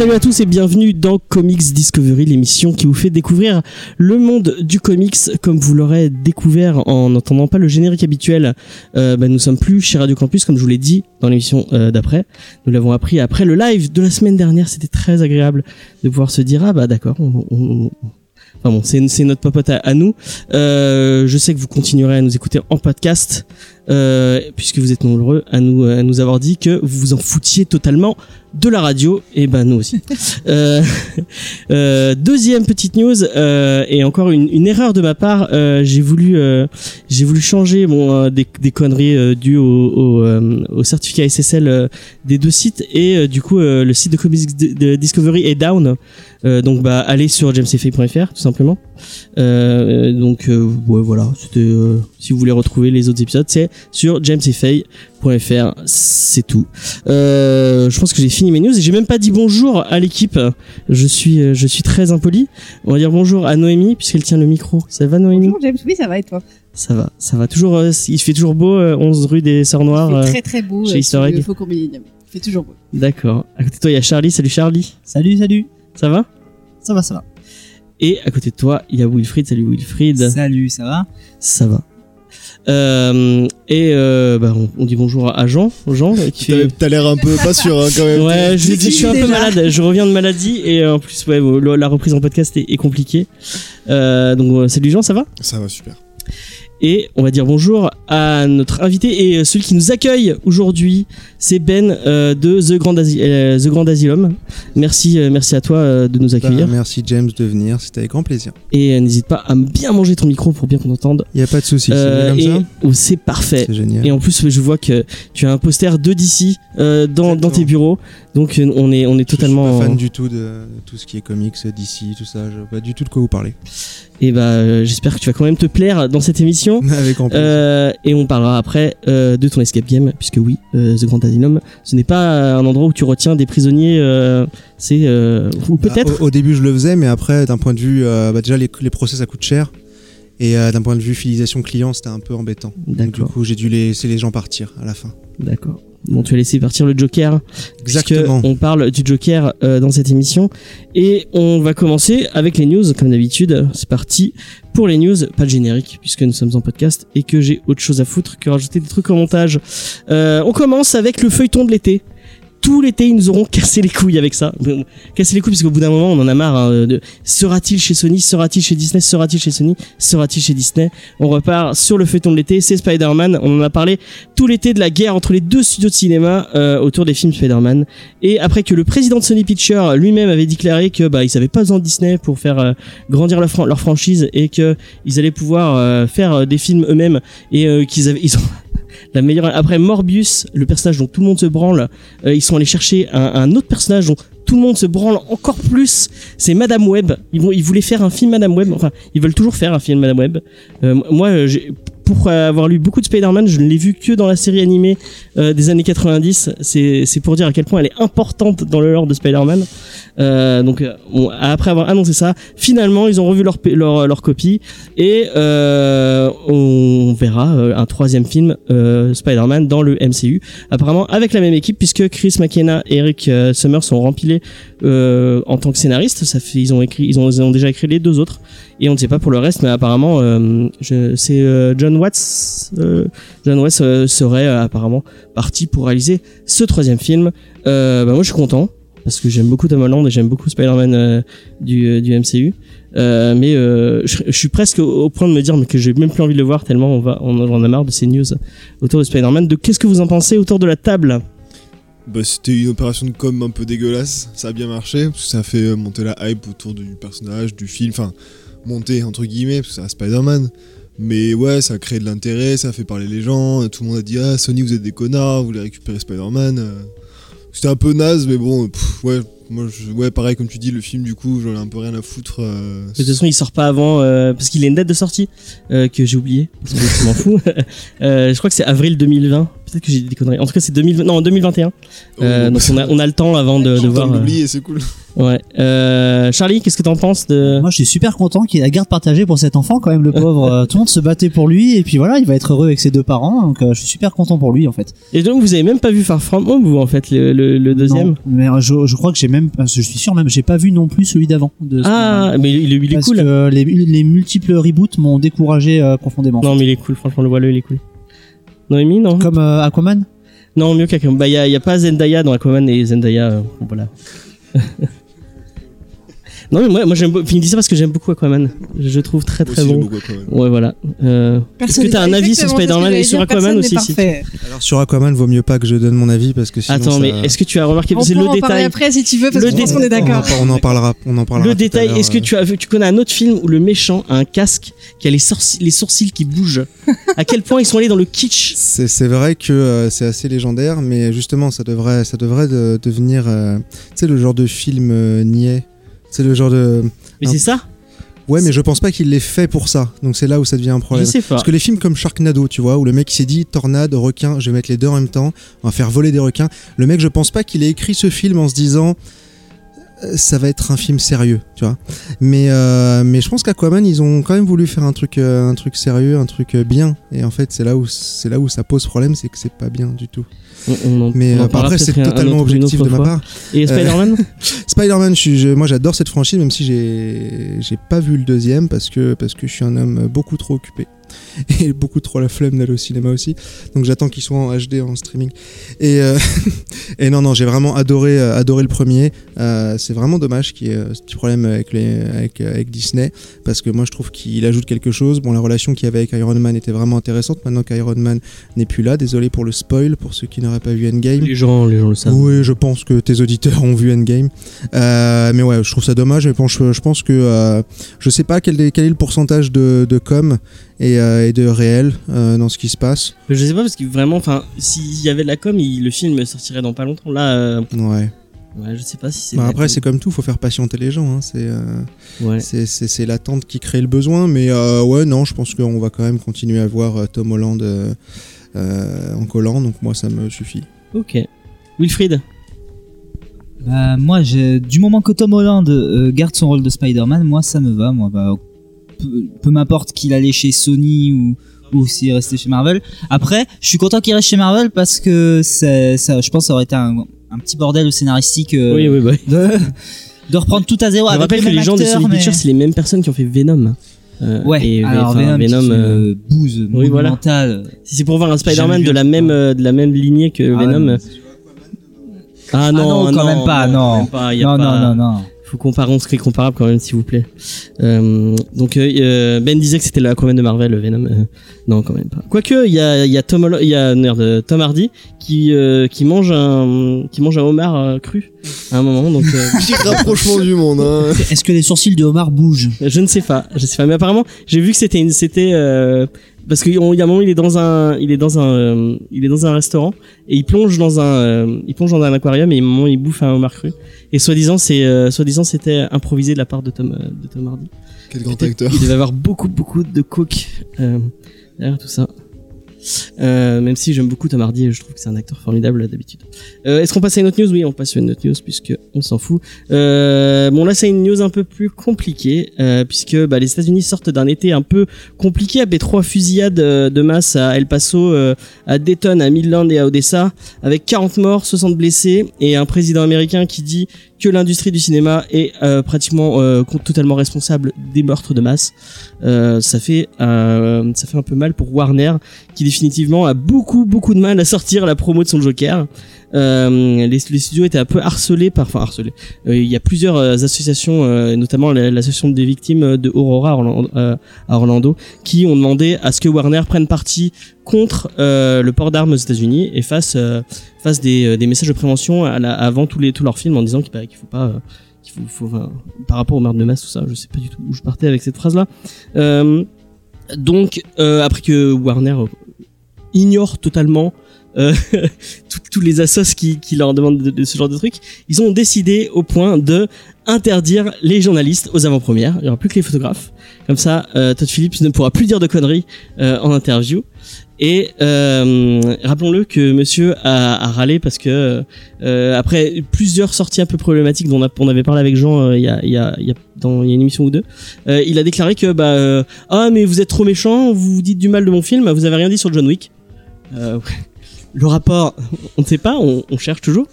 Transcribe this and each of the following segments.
Salut à tous et bienvenue dans Comics Discovery, l'émission qui vous fait découvrir le monde du comics comme vous l'aurez découvert en n'entendant pas le générique habituel. Euh, bah, nous sommes plus chez Radio Campus comme je vous l'ai dit dans l'émission euh, d'après. Nous l'avons appris après le live de la semaine dernière. C'était très agréable de pouvoir se dire ah bah d'accord, on, on- Enfin bon, c'est notre popote à, à nous. Euh, je sais que vous continuerez à nous écouter en podcast, euh, puisque vous êtes nombreux à nous, à nous avoir dit que vous vous en foutiez totalement de la radio. Et ben nous aussi. Euh, euh, deuxième petite news euh, et encore une, une erreur de ma part. euh, j'ai voulu, euh, j'ai voulu changer bon euh, des, des conneries euh, dues au, au, euh, au certificat SSL euh, des deux sites et euh, du coup euh, le site de Comics Discovery est down. Euh, donc bah allez sur jamesfay.fr tout simplement. Euh, donc euh, ouais, voilà, c'était euh, si vous voulez retrouver les autres épisodes, c'est sur jamesfay.fr, c'est tout. Euh, je pense que j'ai fini mes news et j'ai même pas dit bonjour à l'équipe. Je suis euh, je suis très impoli. On va dire bonjour à Noémie puisqu'elle tient le micro. Ça va Noémie Bonjour James, oui ça va et toi? Ça va, ça va toujours euh, il fait toujours beau euh, 11 rue des Sœurs Noires. Il fait très très beau chez euh, Easter sur Egg. Faucon Millennium. Il fait toujours beau. D'accord. À côté de toi, il y a Charlie. Salut Charlie. Salut, salut. Ça va? Ça va, ça va. Et à côté de toi, il y a Wilfried. Salut Wilfried. Salut, ça va? Ça va. Euh, et euh, bah, on, on dit bonjour à Jean. Jean qui fait. T'as l'air un peu pas sûr hein, quand même. Ouais, je, je suis un peu malade. Je reviens de maladie et euh, en plus, ouais, la la reprise en podcast est, est compliquée. Euh, donc, salut Jean, ça va? Ça va super. Et on va dire bonjour à notre invité et celui qui nous accueille aujourd'hui, c'est Ben euh, de The Grand, Asi- euh, The Grand Asylum. Merci, euh, merci à toi de nous accueillir. Bah, merci James de venir, c'était avec grand plaisir. Et n'hésite pas à bien manger ton micro pour bien qu'on t'entende. Y a pas de souci, c'est oh, c'est parfait. C'est génial. Et en plus, je vois que tu as un poster de DC dans, dans tes bureaux. Donc, on est, on est totalement. Je suis pas fan du tout de tout ce qui est comics, DC, tout ça. Je vois pas du tout de quoi vous parlez. Et bah, euh, j'espère que tu vas quand même te plaire dans cette émission. avec grand plaisir. Et on parlera après de ton escape game, puisque oui, The Grand Asylum, ce n'est pas un endroit où tu retiens des prisonniers. euh, c'est euh, ou peut-être. Bah, au, au début, je le faisais, mais après, d'un point de vue, euh, bah, déjà les, les procès ça coûte cher. Et d'un point de vue fidélisation client, c'était un peu embêtant. Donc, du coup, j'ai dû laisser les gens partir à la fin. d'accord. Bon, tu as laissé partir le Joker. Exactement. on parle du Joker euh, dans cette émission et on va commencer avec les news comme d'habitude. C'est parti pour les news, pas de générique puisque nous sommes en podcast et que j'ai autre chose à foutre que rajouter des trucs en montage. Euh, on commence avec le feuilleton de l'été. Tout l'été, ils nous auront cassé les couilles avec ça. Cassé les couilles parce qu'au bout d'un moment, on en a marre. hein, de sera-t-il chez Sony, sera-t-il chez Disney, sera-t-il chez Sony, sera-t-il chez Disney? On repart sur le feuilleton de l'été. C'est Spider-Man. On en a parlé tout l'été de la guerre entre les deux studios de cinéma euh, autour des films Spider-Man. Et après que le président de Sony Pictures lui-même avait déclaré que bah ils pas besoin de Disney pour faire euh, grandir leur, fran- leur franchise et que ils allaient pouvoir euh, faire des films eux-mêmes et qu'ils avaient ont la meilleure après Morbius le personnage dont tout le monde se branle euh, ils sont allés chercher un, autre personnage dont tout le monde se branle encore plus c'est Madame Web. Ils voulaient faire un film Madame Web enfin ils veulent toujours faire un film Madame Web. Euh, moi j'ai pour avoir lu beaucoup de Spider-Man, je ne l'ai vu que dans la série animée euh, des années 90. C'est pour dire à quel point elle est importante dans le lore de Spider-Man. Euh, donc, euh, après avoir annoncé ça, finalement, ils ont revu leur, leur, leur copie et euh, on verra euh, un troisième film euh, Spider-Man dans le MCU. Apparemment avec la même équipe puisque Chris McKenna et Eric euh, Summers sont rempilés euh, en tant que scénaristes. Ils ont écrit, ils ont, déjà écrit les deux autres et on ne sait pas pour le reste, mais apparemment, euh, c'est euh, John Watts. euh, John Watts euh, serait euh, apparemment parti pour réaliser ce troisième film. Bah, moi, je suis content parce que j'aime beaucoup Tom Holland et j'aime beaucoup Spider-Man du, MCU. Mais je, suis presque au, point de me dire mais que j'ai même plus envie de le voir tellement on va on en a marre de ces news autour de Spider-Man. De qu'est-ce que vous en pensez autour de la table? Bah, c'était une opération de com un peu dégueulasse. Ça a bien marché parce que ça a fait monter la hype autour du personnage, du film. Enfin, monter entre guillemets parce que c'est Spider-Man. Mais ouais, ça a créé de l'intérêt, ça a fait parler les gens. Tout le monde a dit Ah, Sony, vous êtes des connards, vous voulez récupérer Spider-Man. Euh, C'était un peu naze, mais bon, ouais, moi, je- ouais, pareil, comme tu dis, le film, du coup, j'en ai un peu rien à foutre. euh, De toute façon, il sort pas avant euh, parce qu'il a une date de sortie que j'ai oublié. Parce que je m'en fous. Je crois que c'est avril 2020. Peut-être que j'ai dit des conneries. En tout cas, c'est 2020. Non, 2021. Euh, oh, donc on a, on a le temps avant de, de voir. de euh, l'oublier, c'est cool. ouais. Euh, Charlie, qu'est-ce que t'en penses de Moi, je suis super content qu'il y ait la garde partagée pour cet enfant, quand même, le pauvre. Tout le monde se battait pour lui, et puis voilà, il va être heureux avec ses deux parents, donc euh, je suis super content pour lui, en fait. Et donc vous avez même pas vu Far From Home, vous en fait le, le, le deuxième Non, mais je, je crois que j'ai même, je suis sûr même, j'ai pas vu non plus celui d'avant. Ah, mais il, est- il est Parce cool. que les, les multiples reboots m'ont découragé euh, profondément. Non, mais il est cool. Franchement, le voileux, il est cool. Noémie, non Comme euh, Aquaman? Non, mieux qu'Aquaman. Bah, il y a, a pas Zendaya dans Aquaman et Zendaya, euh, voilà. non, mais moi, moi j'aime. beau- Enfin, il dit ça parce que j'aime beaucoup Aquaman. Je, trouve très très aussi, bon. beaucoup Aquaman. Ouais, voilà. Euh, Est-ce que t'as un avis sur Spider-Man et sur Aquaman aussi si. Alors sur Aquaman, vaut mieux pas que je donne mon avis parce que sinon. Attends, ça- mais est-ce que tu as remarqué On C'est le en détail. après si tu veux, parce Le que je pense dé- qu'on est d'accord. On en parlera. On en parlera. Le détail, est-ce que tu as vu, tu connais un autre film où le méchant a un casque qui a les, sourcils- les sourcils qui bougent? À quel point ils sont allés dans le kitsch? C'est c'est vrai que euh, c'est assez légendaire, mais justement, ça devrait, ça devrait de- devenir, euh, tu sais, le genre de film euh, niais. C'est le genre de. Mais Un- c'est ça Ouais, mais je pense pas qu'il l'ait fait pour ça. Donc c'est là où ça devient un Je problème. sais pas. Parce que les films comme Sharknado, tu vois, où le mec s'est dit tornade, requin, je vais mettre les deux en même temps, on va faire voler des requins. Le mec, je pense pas qu'il ait écrit ce film en se disant ça va être un film sérieux, tu vois. Mais euh, mais je pense qu'Aquaman, ils ont quand même voulu faire un truc euh, un truc sérieux, un truc euh, bien. Et en fait, c'est là où c'est là où ça pose problème, c'est que c'est pas bien du tout. On- on en- Mais on en après, c'est totalement autre- objectif de ma part. Et Spider-Man Spider-Man, je suis- je- moi j'adore cette franchise, même si j'ai j'ai pas vu le deuxième parce que parce que je suis un homme beaucoup trop occupé et beaucoup trop la flemme d'aller au cinéma aussi. Donc j'attends qu'il soit en HD en streaming. Et euh, et non non, j'ai vraiment adoré euh, adoré le premier. Euh, c'est vraiment dommage qu'il y ait ce petit problème avec les avec avec Disney parce que moi je trouve qu'il ajoute quelque chose. Bon, la relation qu'il y avait avec Iron Man était vraiment intéressante. Maintenant qu'Iron Man n'est plus là, désolé pour le spoil pour ceux qui n'auraient pas vu Endgame. Les gens, les gens le savent. Oui, je pense que tes auditeurs ont vu Endgame. Euh, mais ouais, je trouve ça dommage. Mais bon, je, je pense que je sais pas quel est, quel est le pourcentage de, de com et, euh, et de réel euh, dans ce qui se passe. Je sais pas parce que vraiment, enfin, s'il y avait de la com, il- le film sortirait dans pas longtemps. Là, euh, Ouais. ouais, je sais pas si c'est. Bah, après, c'est comme tout, faut faire patienter les gens. Hein. C'est euh, Ouais. c'est- l'attente qui crée le besoin. Mais euh, ouais, non, je pense qu'on va quand même continuer à voir euh, Tom Holland euh, euh, en collant. Donc moi, ça me suffit. Ok. Wilfried? Bah, moi, j'ai- du moment que Tom Holland euh, garde son rôle de Spider-Man, moi, ça me va. Moi, bah, peu, peu m'importe qu'il allait chez Sony ou, ou s'il restait chez Marvel. Après, je suis content qu'il reste chez Marvel parce que ça, je pense que ça aurait été un, un petit bordel scénaristique euh, Oui, oui, de, de reprendre tout à zéro Je avec rappelle les que les gens de Sony mais- Pictures, c'est les mêmes personnes qui ont fait Venom. Euh, Ouais, et, alors enfin, Venom, Venom, euh, une bouse oui, voilà. monumentale. si c'est pour voir un Spider-Man de la même euh, de la même lignée que Ah, Venom. non. euh, Ah non, non, quand même pas, quand non. même pas, Non, pas- non, non, non. Faut comparer ce qui est comparable quand même, s'il vous plaît. Euh, donc euh, euh, Ben disait que c'était le Aquaman de Marvel, le Venom. Euh, non, quand même pas. Quoique, il y a, il y a Tom, il y a merde, euh, Tom Hardy qui euh, qui mange un qui mange un homard euh, cru à un moment. Donc euh, Petit rapprochement du monde, hein. Est-ce que les sourcils de Omar bougent? Je ne sais pas, je sais pas. Mais apparemment, j'ai vu que c'était une, c'était euh, parce qu'il y a un moment, il est dans un, il est dans un, euh, il est dans un restaurant et il plonge dans un, euh, il plonge dans un aquarium et à un moment, il bouffe un homard cru. Et soi-disant, c'est, euh, soi-disant, c'était improvisé de la part de Tom, euh, de Tom Hardy. Quel grand acteur. Il devait avoir beaucoup, beaucoup de coke euh, derrière tout ça. Euh, même si j'aime beaucoup Tom et je trouve que c'est un acteur formidable d'habitude. Euh, Est-ce qu'on passe à une autre news? Oui, on passe à une autre news puisque on s'en fout. Euh, bon là, c'est une news un peu plus compliquée euh, puisque bah, les États-Unis sortent d'un été un peu compliqué avec trois fusillades de masse à El Paso, à Dayton, à Midland et à Odessa, avec 40 morts, 60 blessés et un président américain qui dit que l'industrie du cinéma est euh, pratiquement euh, totalement responsable des meurtres de masse. Euh, ça fait euh, ça fait un peu mal pour Warner qui définitivement a beaucoup beaucoup de mal à sortir la promo de son Joker. Euh, les, studios étaient un peu harcelés par enfin harcelés. Euh, il y a plusieurs euh, associations, notamment la- l'association des victimes de Aurora à Orlando, qui ont demandé à ce que Warner prenne parti contre le port d'armes aux États-Unis et fasse des, messages de prévention avant tous leurs films en disant qu'il bah, qu'il faut pas par rapport aux meurtres de masse tout ça je sais pas du tout où je partais avec cette phrase là donc après que Warner ignore totalement euh, tous- les assos qui, qui leur demandent de, de ce genre de trucs, ils ont décidé au point de interdire les journalistes aux avant-premières. Il n'y aura plus que les photographes. Comme ça, euh, Todd Phillips ne pourra plus dire de conneries euh, en interview. Et euh, rappelons-le que Monsieur a, a râlé parce que euh, après plusieurs sorties un peu problématiques dont on, a- on avait parlé avec Jean euh, il y, a, y, une émission ou deux, euh, il a déclaré que bah euh, ah mais vous êtes trop méchant, vous dites du mal de mon film, vous avez rien dit sur John Wick. Euh, le rapport, on ne sait pas, on, on cherche toujours.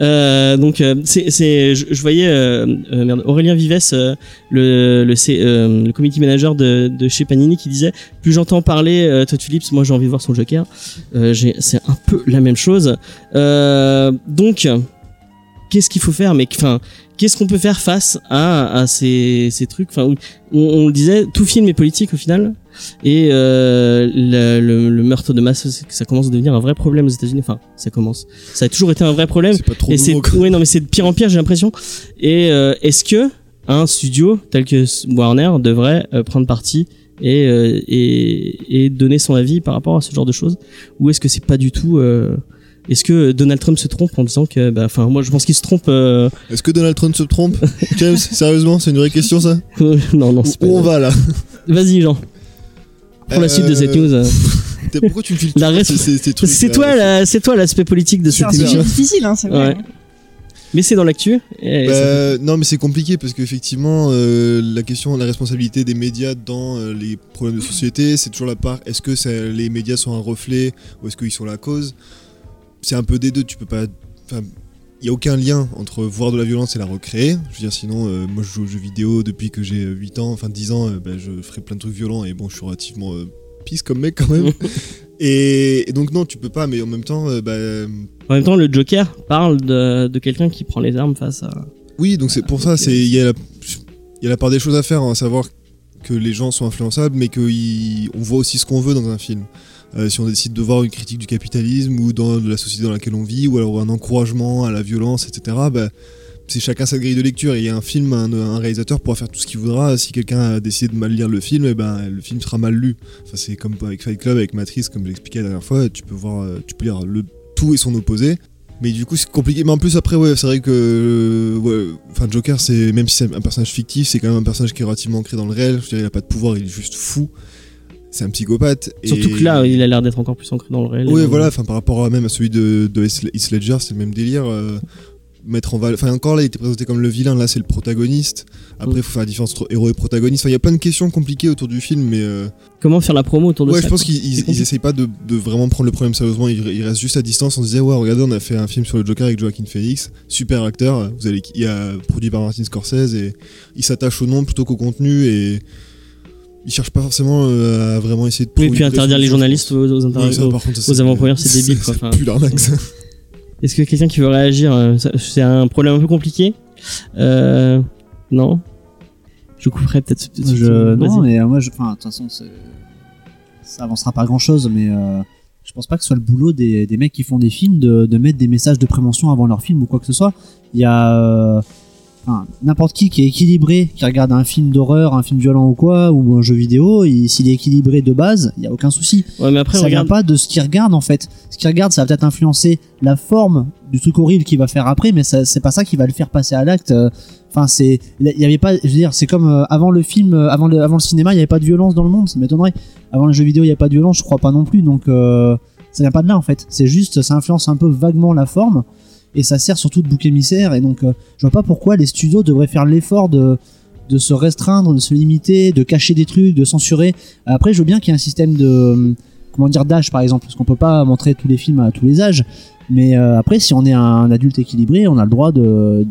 Euh, donc euh, c'est, je, je voyais euh, euh, merde, Aurélien Vives, euh, le le, euh, le manager de, de chez Panini, qui disait plus j'entends parler euh, Todd Phillips, moi j'ai envie de voir son Joker. C'est un peu la même chose. Donc qu'est-ce qu'il faut faire, mais enfin qu'est-ce qu'on peut faire face à, à ces, ces trucs Enfin, on, on le disait, tout film est politique au final. Et euh, le, le, le meurtre de masse, ça commence à devenir un vrai problème aux États-Unis. Enfin, ça commence. Ça a toujours été un vrai problème. C'est pas trop Et c'est ouais non mais c'est de pire en pire j'ai l'impression. Et euh, est-ce que un studio tel que Warner devrait euh, prendre parti et, euh, et et donner son avis par rapport à ce genre de choses? Ou est-ce que c'est pas du tout euh, est-ce que Donald Trump se trompe en disant que bah enfin moi je pense qu'il se trompe euh, Est-ce que Donald Trump se trompe James, sérieusement, c'est une vraie question ça non non Où c'est pas où on va là vas-y Jean pour la suite de cette news euh. T'es- Pourquoi tu me files La tout res- ces- ces- ces trucs, c'est là toi la- c'est toi l'aspect politique de C'est cette un émission sujet difficile, hein, c'est vrai. Ouais. mais c'est dans l'actu Bah, non, mais c'est compliqué parce qu'effectivement, euh, la question de la responsabilité des médias dans euh, les problèmes de société, c'est toujours la part. Est-ce que ça- les médias sont un reflet ou est-ce qu'ils sont la cause C'est un peu des deux. Tu peux pas. enfin, Il n'y a aucun lien entre voir de la violence et la recréer. Je veux dire, sinon, euh, moi je joue aux jeux vidéo depuis que j'ai 8 ans, enfin 10 ans, euh, bah, je ferai plein de trucs violents et bon, je suis relativement euh, pisse comme mec quand même. et, et donc, non, tu peux pas, mais en même temps, euh, bah, en même temps le Joker parle de, de quelqu'un qui prend les armes face à Oui, donc c'est pour ça, c'est il y, a la- il y a la part des choses à faire, hein, à savoir que les gens sont influençables, mais qu'on voit aussi ce qu'on veut dans un film. Euh, si on décide de voir une critique du capitalisme ou de la société dans laquelle on vit, ou alors un encouragement à la violence, etc., bah, c'est chacun sa grille de lecture. Et un film, un, réalisateur pourra faire tout ce qu'il voudra. Si quelqu'un a décidé de mal lire le film, et ben, le film sera mal lu. C'est comme avec Fight Club, avec Matrice, comme j'expliquais la dernière fois, tu peux, voir, euh, tu peux lire le tout et son opposé. Mais du coup, c'est compliqué. Mais en plus, après, ouais, c'est vrai que. euh, Joker, c'est même si c'est un personnage fictif, c'est quand même un personnage qui est relativement ancré dans le réel. Je veux dire, il a pas de pouvoir, il est juste fou. C'est un psychopathe. surtout et- que là il a l'air d'être encore plus ancré dans le réel Ouais, donc- voilà, enfin, par rapport à, même à celui de, de Heath Ledger, c'est le même délire. euh, mettre en valeur. Enfin, encore là, il était présenté comme le vilain, là, c'est le protagoniste. Après, il faut faire la différence entre héros et protagoniste. Enfin, il y a plein de questions compliquées autour du film, mais. euh, comment faire la promo autour de Ouais, ça je pense qu'ils essayent pas de, de vraiment prendre le problème sérieusement. Ils, ils restent juste à distance. On se disait, ouais, regardez, on a fait un film sur le Joker avec Joaquin Phoenix, super acteur. Vous allez, il a produit par Martin Scorsese et il s'attache au nom plutôt qu'au contenu et il cherche pas forcément euh, à vraiment essayer de. Oui, et puis interdire les journalistes aux, aux pense. inter- Oui, ça, aux- contre, ça, avant-premières, c'est débile, quoi. Plus l'arnaque, ça. Est-ce que quelqu'un qui veut réagir euh, ça- C'est un problème un peu compliqué euh, Non Je couperai peut-être ce petit Je, non, mais euh, moi, de toute façon, ça avancera pas grand chose, mais euh, je pense pas que ce soit le boulot des, des mecs qui font des films de, de mettre des messages de prévention avant leur film ou quoi que ce soit. Il y a euh, n'importe qui qui est équilibré, qui regarde un film d'horreur, un film violent ou quoi, ou un jeu vidéo, s'il est équilibré de base, il y a aucun souci. Ouais, mais après, ça regarde. vient pas de ce qu'il regarde en fait. Ce qu'il regarde, ça va peut-être influencer la forme du truc horrible qu'il va faire après, mais c'est pas ça qui va le faire passer à l'acte. Euh, Enfin, c'est, il y avait pas, je veux dire, c'est comme euh, avant le film, euh, avant le, avant le cinéma, il y avait pas de violence dans le monde, ça m'étonnerait. Avant le jeu vidéo, il y a pas de violence, je crois pas non plus, donc euh, ça vient pas de là en fait. C'est juste, ça influence un peu vaguement la forme et ça sert surtout de bouc émissaire. Et donc, euh, je vois pas pourquoi les studios devraient faire l'effort de de se restreindre, de se limiter, de cacher des trucs, de censurer. Après, je veux bien qu'il y ait un système de euh, comment dire d'âge par exemple, parce qu'on peut pas montrer tous les films à tous les âges. Mais euh, après, si on est un adulte équilibré, on a le droit de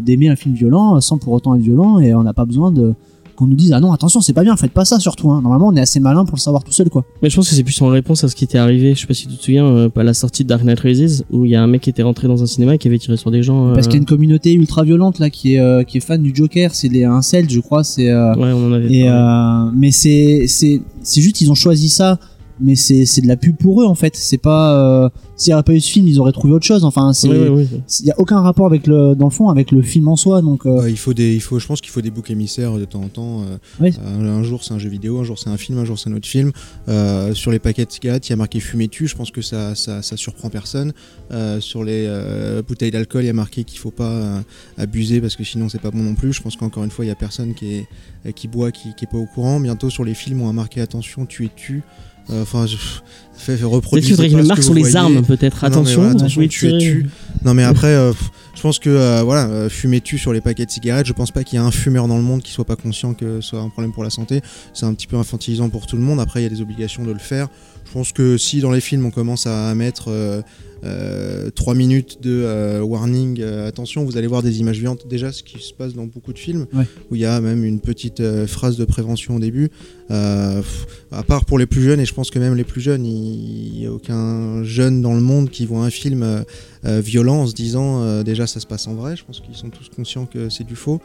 d'aimer un film violent sans pour autant être violent, et on n'a pas besoin de qu'on nous dise ah non attention c'est pas bien faites pas ça surtout hein. normalement on est assez malin pour le savoir tout seul quoi Mais je pense que c'est plus en réponse à ce qui était arrivé. Je sais pas si tu te souviens, euh, à la sortie de Dark Knight Rises, où il y a un mec qui était rentré dans un cinéma et qui avait tiré sur des gens. parce euh, qu'il y a une communauté ultra violente là qui est euh, qui est fan du Joker c'est les incels je crois c'est Ouais, on en avait. Et parlé. mais c'est c'est c'est juste ils ont choisi ça mais c'est c'est de la pub pour eux en fait. C'est pas euh, s'il y avait pas eu ce film, ils auraient trouvé autre chose. Enfin, c'est Oui, oui, oui. il y a aucun rapport avec le dans le fond avec le film en soi. Donc euh, Ouais, il faut des, il faut, je pense qu'il faut des boucs émissaires de temps en temps. euh, Oui. un, un jour c'est un jeu vidéo, un jour c'est un film, un jour c'est un autre film. Euh, sur les paquets de cigarettes, il y a marqué fumez tu. Je pense que ça, ça, ça surprend personne. Euh, sur les euh, bouteilles d'alcool, il y a marqué qu'il faut pas euh, abuser parce que sinon c'est pas bon non plus. Je pense qu'encore une fois, il y a personne qui est, qui boit, qui, qui est pas au courant. Bientôt sur les films, on a marqué attention, tu es tu. Euh, Enfin, je fais, fais Peut-être reproduire. qu'il faudrait qu'il marque sur les armes, peut-être. Non, mais Attention, attention, tu es tu. Non mais après, euh, je pense que euh, voilà, fumer tu sur les paquets de cigarettes. Je pense pas qu'il y ait un fumeur dans le monde qui soit pas conscient que ce soit un problème pour la santé. C'est un petit peu infantilisant pour tout le monde. Après, il y a des obligations de le faire. Je pense que si dans les films on commence à mettre euh, euh, 3 minutes de euh, warning, euh, attention, vous allez voir des images violentes. Déjà, ce qui se passe dans beaucoup de films, Ouais. où il y a même une petite euh, phrase de prévention au début. Euh, pff, à part pour les plus jeunes, et je pense que même les plus jeunes, il n'y a aucun jeune dans le monde qui voit un film euh, euh, violent en se disant euh, déjà ça se passe en vrai. Je pense qu'ils sont tous conscients que c'est du faux.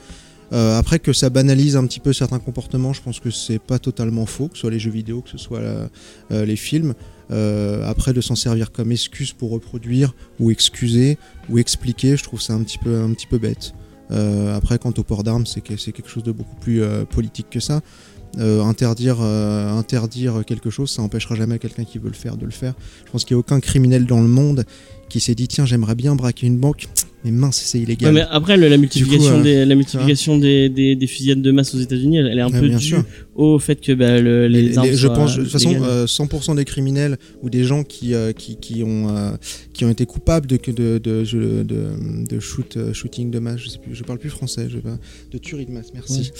Euh, après que ça banalise un petit peu certains comportements, je pense que c'est pas totalement faux, que ce soit les jeux vidéo, que ce soit la- euh, les films. Euh, après de s'en servir comme excuse pour reproduire ou excuser ou expliquer, je trouve ça un petit peu un petit peu bête. Euh, après quant au port d'armes, c'est que c'est quelque chose de beaucoup plus euh, politique que ça. Interdire, interdire quelque chose, ça empêchera jamais quelqu'un qui veut le faire de le faire. Je pense qu'il n'y a aucun criminel dans le monde qui s'est dit tiens j'aimerais bien braquer une banque, mais mince c'est Ouais, illégal. mais après, la multiplication, euh, des, la multiplication des, des, des fusillades de masse aux États-Unis, elle, elle est un Ouais, peu due sûr. au fait que bah, le- les, Les- armes les- je pense de toute façon euh, 100% des criminels ou des gens qui euh, qui, qui ont euh, qui ont été coupables de de de, de, shoot shooting de masse je sais plus je parle plus français je de tuerie de masse merci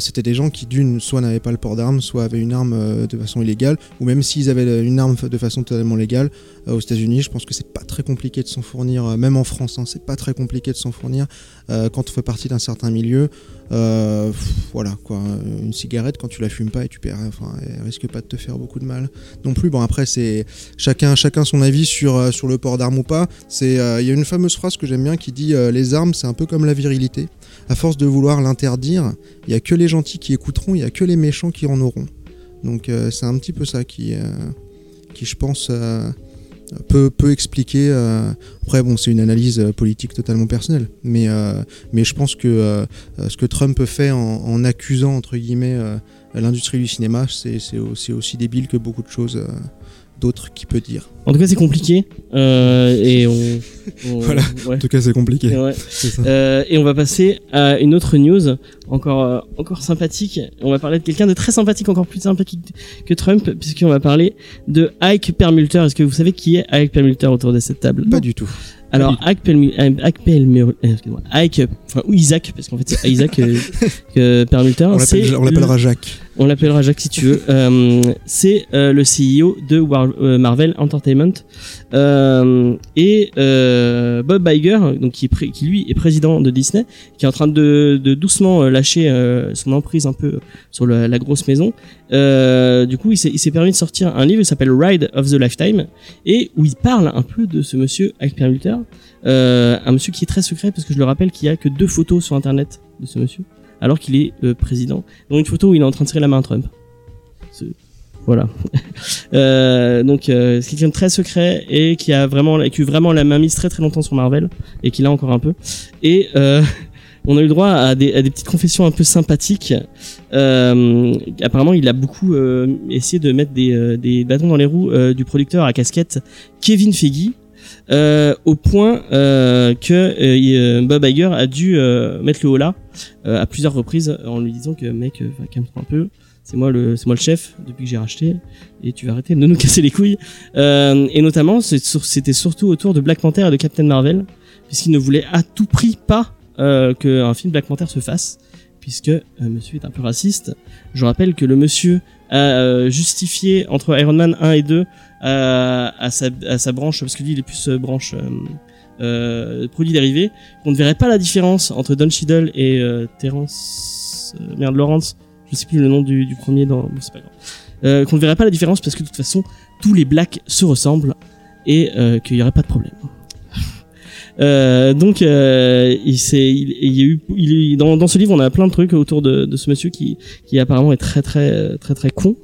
c'était des gens qui d'une soit n'avaient pas le port d'armes soit avaient une arme de façon illégale ou même s'ils avaient une arme de façon totalement légale aux États-Unis je pense que c'est pas très compliqué de s'en fournir euh, même en France hein, c'est pas très compliqué de s'en fournir euh, quand on fait partie d'un certain milieu. Euh, voilà quoi. Une cigarette quand tu la fumes pas et tu perds enfin elle risque pas de te faire beaucoup de mal non plus. Bon après c'est chacun chacun son avis sur euh, sur le port d'armes ou pas. C'est euh, il y a une fameuse phrase que j'aime bien qui dit euh, les armes c'est un peu comme la virilité. À force de vouloir l'interdire il y a que les gentils qui écouteront il y a que les méchants qui en auront donc euh, c'est un petit peu ça qui euh, qui je pense euh, peut, expliquer euh, après bon c'est une analyse euh, politique totalement personnelle mais euh, mais je pense que ce que Trump fait en, en accusant entre guillemets l'industrie du cinéma, c'est aussi débile que beaucoup de choses d'autres qu'il peut dire. En tout cas, c'est compliqué. Euh, et on. on- Voilà. ouais. En tout cas, c'est compliqué. Ouais. C'est ça. Euh, et on va passer à une autre news encore euh, encore sympathique. On va parler de quelqu'un de très sympathique, encore plus sympathique que Trump, puisqu'on va parler de Ike Perlmutter. Est-ce que vous savez qui est Ike Perlmutter autour de cette table? Pas du tout. Alors Ike Perlmutter, Ike enfin ou Isaac, parce qu'en fait c'est Isaac euh, que Perlmutter. On l'appellera Jacques. On l'appellera Jacques si tu veux. Euh, c'est euh, le CEO de euh, Marvel Entertainment Euh, et euh, Bob Iger, donc qui, lui est président de Disney, qui est en train de, doucement lâcher son emprise un peu sur la grosse maison. Du coup, il s'est permis de sortir un livre qui s'appelle Ride of the Lifetime et où il parle un peu de ce monsieur Ike Perlmutter, euh, un monsieur qui est très secret parce que je le rappelle qu'il y a que deux photos sur internet de ce monsieur alors qu'il est euh, président. Donc une photo où il est en train de serrer la main à Trump. Voilà. Euh, donc euh, c'est quelqu'un de très secret et qui a vraiment qui a eu vraiment la main mise très très longtemps sur Marvel et qui l'a encore un peu. Et euh, on a eu droit à des, à des petites confessions un peu sympathiques. Euh, apparemment, il a beaucoup euh, essayé de mettre des, des bâtons dans les roues du producteur à casquette Kevin Feige. Euh, au point euh, que euh, euh, Bob Iger a dû euh, mettre le haut là à plusieurs reprises en lui disant que mec, calme-toi un peu, c'est moi le c'est moi le chef depuis que j'ai racheté et tu vas arrêter de nous casser les couilles. Et notamment c'était surtout autour de Black Panther et de Captain Marvel puisqu'il ne voulait à tout prix pas qu'un film Black Panther se fasse puisque euh, monsieur est un peu raciste. Je rappelle que le monsieur a euh, justifié entre Iron Man 1 et 2 euh, à, sa, à sa branche, parce que lui il est plus euh, branche euh, euh, produits dérivés, qu'on ne verrait pas la différence entre Don Cheadle et euh, Terrence... euh, merde, Lawrence, je sais plus le nom du, du premier dans... Bon, c'est pas grave. Euh, qu'on ne verrait pas la différence parce que de toute façon, tous les blacks se ressemblent et qu'il n'y aurait pas de problème. Donc il s'est il, il y a eu il, dans, dans ce livre on a plein de trucs autour de, de ce monsieur qui qui apparemment est très très très très con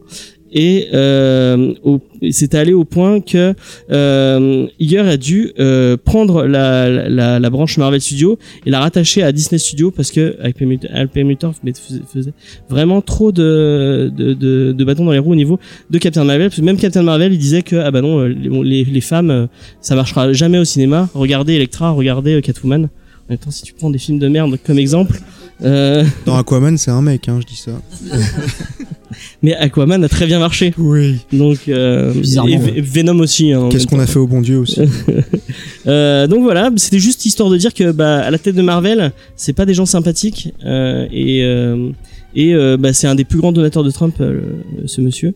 et euh, au- c'était allé au point que euh, Iger a dû euh, prendre la, la, la branche Marvel Studios et la rattacher à Disney Studios parce que avec Permutor faisait, faisait vraiment trop de, de, de, de bâtons dans les roues au niveau de Captain Marvel. Parce que même Captain Marvel, il disait que ah bah non, euh, les, les femmes, euh, ça marchera jamais au cinéma. Regardez Electra, regardez euh, Catwoman. En même temps, si tu prends des films de merde comme exemple, euh, Dans Aquaman, c'est un mec, hein, je dis ça. mais Aquaman a très bien marché. Oui. Donc euh, Bizarrement, et ouais. Venom aussi. hein, Qu'est-ce qu'on a fait au bon Dieu aussi Euh, donc voilà, c'était juste histoire de dire que bah, à la tête de Marvel, c'est pas des gens sympathiques euh, et euh, et euh, bah, c'est un des plus grands donateurs de Trump, euh, ce monsieur.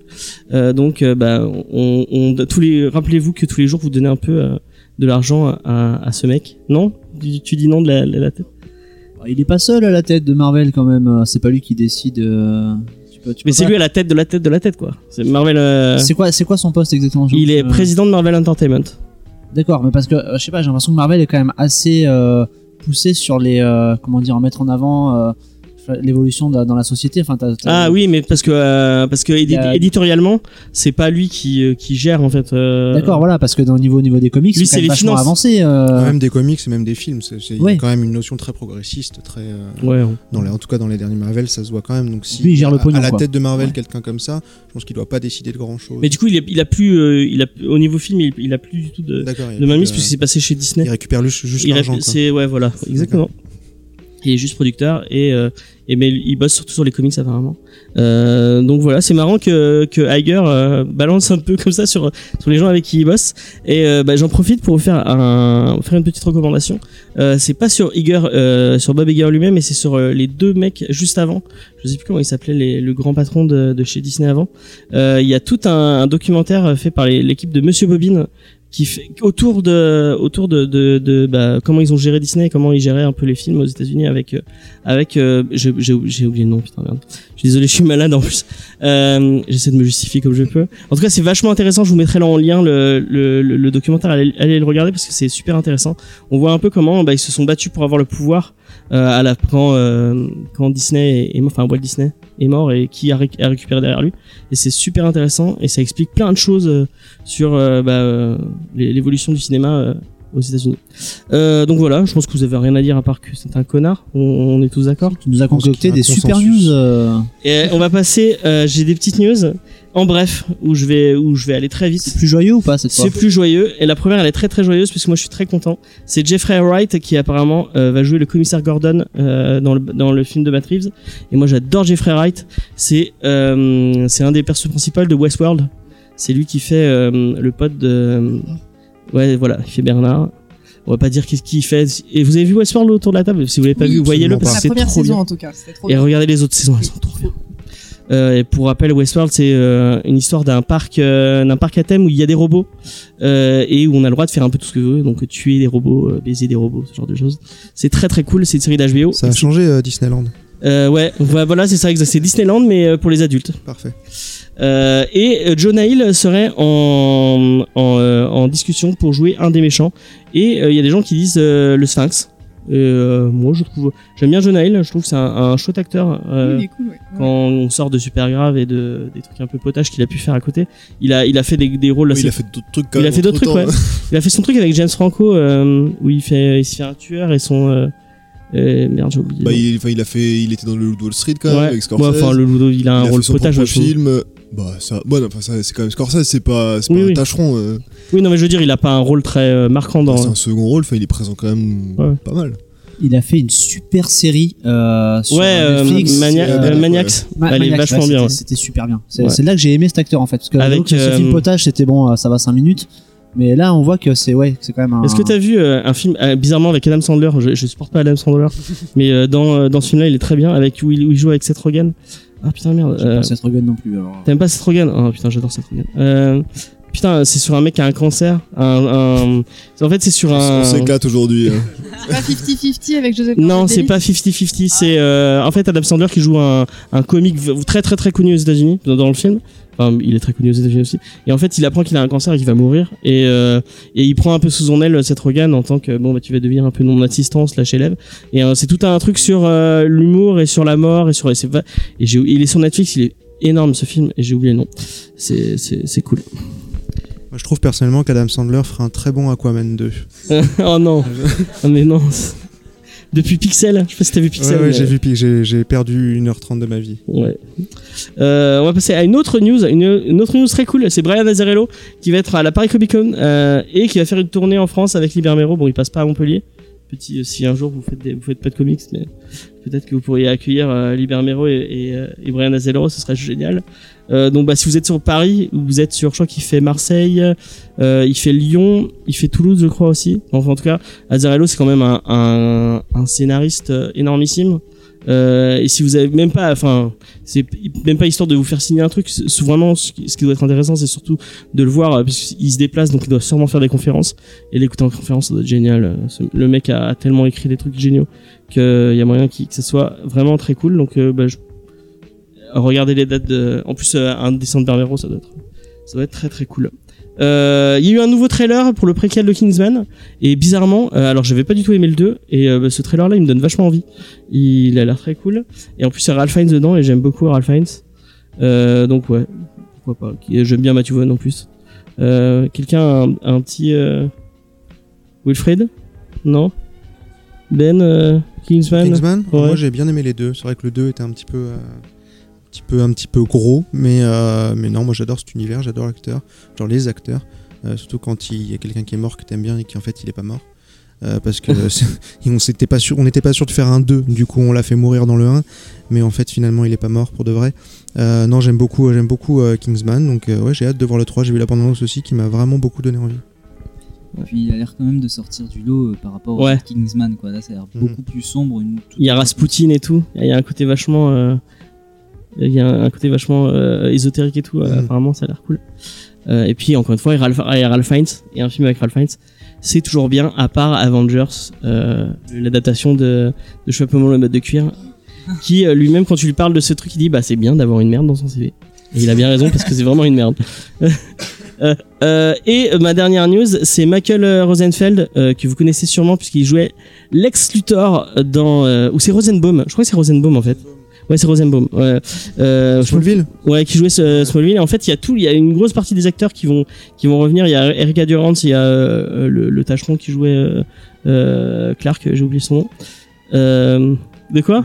Euh, donc euh, bah, on, on tous les rappelez-vous que tous les jours vous donnez un peu euh, de l'argent à, à ce mec. Non? Tu, tu dis non de la, la- la tête? Il est pas seul à la tête de Marvel quand même. C'est pas lui qui décide. Tu peux- tu Mais c'est lui à la tête de la tête de la tête quoi. C'est Marvel. euh, C'est quoi, c'est quoi son poste exactement il est Euh, président de Marvel Entertainment. D'accord, mais parce que euh, je sais pas, j'ai l'impression que Marvel est quand même assez euh, poussé sur les euh, comment dire, en mettre en avant euh, l'évolution dans la société. Enfin, Ah oui, mais parce que euh, parce que édi- a- éditorialement, c'est pas lui qui euh, qui gère en fait. euh, D'accord, voilà, parce que dans, au niveau, au niveau des comics, Lui, c'est vachement finances. avancé. euh, Même des comics et même des films. c'est- Ouais. quand même une notion très progressiste, très. euh, Ouais. dans les, en tout cas, dans les derniers Marvel, ça se voit quand même. Donc, si Lui, il gère le à- pognon, à la quoi. tête de Marvel, Ouais. quelqu'un comme ça, je pense qu'il doit pas décider de grand chose. Mais du coup, il, a plus, euh, il a au niveau film, il, il a plus du tout de, de mainmise puisque c'est passé chez Disney. Il récupère le- juste Il l'argent. ouais, voilà, exactement. Il est juste producteur et euh, et mais il bosse surtout sur les comics apparemment. Euh, donc voilà, c'est marrant que que Iger euh, balance un peu comme ça sur sur les gens avec qui il bosse. Et euh, bah, j'en profite pour vous faire un faire une petite recommandation. Euh, c'est pas sur Iger, sur Bob Iger lui-même, mais c'est sur les deux mecs juste avant. Je sais plus comment il s'appelait, le grand patron de, chez Disney avant. Il y a tout un, un documentaire fait par l'équipe de Monsieur Bobine qui fait autour de autour de, de, de bah, comment ils ont géré Disney, comment ils géraient un peu les films aux États-Unis avec euh, avec euh, j'ai oublié le nom putain merde. Je suis désolé, je suis malade en plus. Euh, J'essaie de me justifier comme je peux. En tout cas, c'est vachement intéressant. Je vous mettrai là en lien le le, le, le documentaire. Allez, allez le regarder parce que c'est super intéressant. On voit un peu comment bah, ils se sont battus pour avoir le pouvoir à la quand euh, quand Disney est, enfin Walt Disney est mort et qui a, réc- a récupéré derrière lui. Et c'est super intéressant et ça explique plein de choses euh, sur euh, bah, euh, l'é- l'évolution du cinéma euh, aux États-Unis. Euh, donc voilà, je pense que vous avez rien à dire à part que c'est un connard. On, on est tous d'accord. Tu nous as concocté des super news. euh, Et on va passer. euh, J'ai des petites news. En bref, où je vais où je vais aller très vite. C'est plus joyeux ou pas cette fois C'est plus joyeux. Et la première, elle est très très joyeuse parce que moi je suis très content. C'est Jeffrey Wright qui apparemment euh, va jouer le commissaire Gordon euh, dans, le, dans le film de Matt Reeves. Et moi j'adore Jeffrey Wright. C'est euh, c'est un des personnages principaux de Westworld. C'est lui qui fait euh, le pote de. Ouais, voilà, il fait Bernard. On va pas dire qu'est-ce qu'il fait. Et vous avez vu Westworld autour de la table? Si vous l'avez pas Oui, vu, voyez-le parce La que c'est première trop saison bien. en tout cas, c'était trop Et bien. regardez les autres saisons, elles sont trop bien. Euh, et pour rappel, Westworld, c'est euh, une histoire d'un parc, euh, d'un parc à thème où il y a des robots et où on a le droit de faire un peu tout ce que veut, donc tuer des robots, baiser des robots, ce genre de choses. C'est très très cool. C'est une série d'HBO. Ça a changé Disneyland. Ouais, voilà, c'est ça. C'est Disneyland, mais pour les adultes. Parfait. Et Jonah Hill serait en en, en discussion pour jouer un des méchants. Et il y a des gens qui disent le Sphinx. Et, euh, moi, je trouve, j'aime bien Jonah Hill. Je trouve que c'est un, un chouette acteur. euh, Oui, il est cool, ouais. quand on sort de super grave et de des trucs un peu potages qu'il a pu faire à côté il a il a fait des, des rôles Oui, assez il a fait d'autres trucs quand il a fait d'autres trucs ouais entre-temps. il a fait son truc avec James Franco euh, où il fait il se fait un tueur et son euh, euh, merde j'ai oublié Bah, il, enfin, il a fait, il était dans le Loup de Wall Street quand même ouais. avec Ouais, Scorsese. enfin le Ludo il a un il a rôle fait son potage film. Bah ça, bon, enfin ça, c'est quand même Scorsese, c'est pas, c'est Oui, pas oui. un tâcheron. euh. oui non mais je veux dire il a pas un rôle très euh, marquant dans C'est un second rôle, enfin il est présent quand même Ouais. pas mal. Il a fait une super série euh, sur ouais euh, Netflix. Mania- c'est- euh, ouais. Maniacs Ma- elle est Maniac, vachement ouais, bien c'était- super bien. C'est Ouais. c'est là que j'ai aimé cet acteur en fait. Parce que Avec, ce euh, film potage, c'était bon, euh, ça va 5 minutes. Mais là, on voit que c'est ouais, c'est quand même un. Est-ce que t'as vu euh, un film euh, bizarrement avec Adam Sandler? Je, je supporte pas Adam Sandler mais euh, dans euh, dans ce film là il est très bien avec où il, où il joue avec Seth Rogen ah putain merde J'ai euh, pas Seth Rogen non plus. Alors. T'aimes pas Seth Rogen? Oh putain, j'adore Seth Rogen. Euh, putain, c'est sur un mec qui a un cancer. Un, un- En fait, c'est sur un. On s'éclate aujourd'hui. hein. C'est pas 50-50 avec Joseph Non, c'est pas 50-50. C'est euh, en fait Adam Sandler qui joue un, un comique très très très connu aux États-Unis dans, dans le film. Enfin, il est très connu aux États-Unis aussi. Et en fait, il apprend qu'il a un cancer et qu'il va mourir. Et, euh, et il prend un peu sous son aile Seth Rogen en tant que bon, bah, tu vas devenir un peu mon assistant slash élève. Et euh, c'est tout un truc sur euh, l'humour et sur la mort et sur et, j'ai- il est sur Netflix. Il est énorme ce film et j'ai oublié le nom. C'est c'est c'est cool. Moi, je trouve personnellement qu'Adam Sandler ferait un très bon Aquaman 2. oh non, mais non. Depuis Pixel, je sais pas si t'as vu Pixel. ouais, ouais, j'ai vu, perdu 1h30 de ma vie. Ouais. Euh, on va passer à une autre news, une, une autre news très cool. C'est Brian Azzarello qui va être à la Paris Comic Con euh, et qui va faire une tournée en France avec Libermero. Bon, il passe pas à Montpellier. Petit, euh, si un jour vous faites des, vous faites pas de comics, mais peut-être que vous pourriez accueillir euh, Libermero et, et, euh, et Brian Azzarello, ce serait génial. Euh, donc, bah, si vous êtes sur Paris, ou vous êtes sur, je crois qu'il fait Marseille, euh, il fait Lyon, il fait Toulouse, je crois aussi. Enfin, en tout cas, Azzarello, c'est quand même un, un, un scénariste euh, énormissime. Euh, et si vous avez même pas, enfin, c'est même pas histoire de vous faire signer un truc. Vraiment ce qui, doit être intéressant, c'est surtout de le voir euh, parce qu'il se déplace, donc il doit sûrement faire des conférences. Et l'écouter en conférence, ça doit être génial. Euh, Le mec a, tellement écrit des trucs géniaux qu'il y a moyen que ce soit vraiment très cool. Donc, bah, je- regardez les dates. De... En plus, euh, un descente Barbero, ça doit être, ça doit être très très cool. Euh, Il y a eu un nouveau trailer pour le préquel de Kingsman et bizarrement, euh, alors j'avais pas du tout aimé le 2 et euh, bah, ce trailer là il me donne vachement envie. Il a l'air très cool et en plus il y a Ralph Fiennes dedans et j'aime beaucoup Ralph Fiennes. Donc ouais, pourquoi pas. J'aime bien Matthew Vaughn en plus. Quelqu'un a un, un petit. Wilfred? Non? Ben Kingsman, Kingsman? Ouais. Moi j'ai bien aimé les deux. C'est vrai que le 2 était un petit peu, petit peu, un petit peu gros, mais, euh, mais non, moi j'adore cet univers, j'adore l'acteur, genre les acteurs, euh, surtout quand il y a quelqu'un qui est mort que t'aimes bien et qui en fait il est pas mort. Euh, parce que on s'était pas sûr, on n'était pas sûr de faire un 2, du coup on l'a fait mourir dans le 1, mais en fait finalement il est pas mort pour de vrai. Euh, non j'aime beaucoup, j'aime beaucoup euh, Kingsman, donc euh, ouais j'ai hâte de voir le 3. J'ai vu la bande-annonce aussi qui m'a vraiment beaucoup donné envie. Puis il a l'air quand même de sortir du lot euh, par rapport Ouais. au Kingsman, quoi. Là, ça a l'air Mhm. beaucoup plus sombre. Une Il y a Rasputin et tout. Il y a un côté vachement, euh, il y a un côté vachement euh, ésotérique et tout. euh, Mhm. Apparemment, ça a l'air cool. Euh, et puis encore une fois, Ralph, il y a Ralph Fiennes et un film avec Ralph Fiennes, c'est toujours bien. À part Avengers, euh, l'adaptation de, de Chapeau le mode de cuir, qui euh, lui-même, quand tu lui parles de ce truc, il dit bah c'est bien d'avoir une merde dans son CV. Et il a bien raison parce que c'est vraiment une merde. Euh, euh, et ma dernière news, c'est Michael Rosenfeld euh, que vous connaissez sûrement puisqu'il jouait Lex Luthor dans euh, ou c'est Rosenbaum. Je crois que c'est Rosenbaum en fait. Ouais, c'est Rosenbaum. Ouais. Euh, Smallville Ouais, qui jouait ce, Smallville. Et en fait, il y a tout, il y a une grosse partie des acteurs qui vont, qui vont revenir. Il y a Erika Durant, il y a euh, le, le tâcheron qui jouait euh, euh, Clark, j'ai oublié son nom. Euh, de quoi?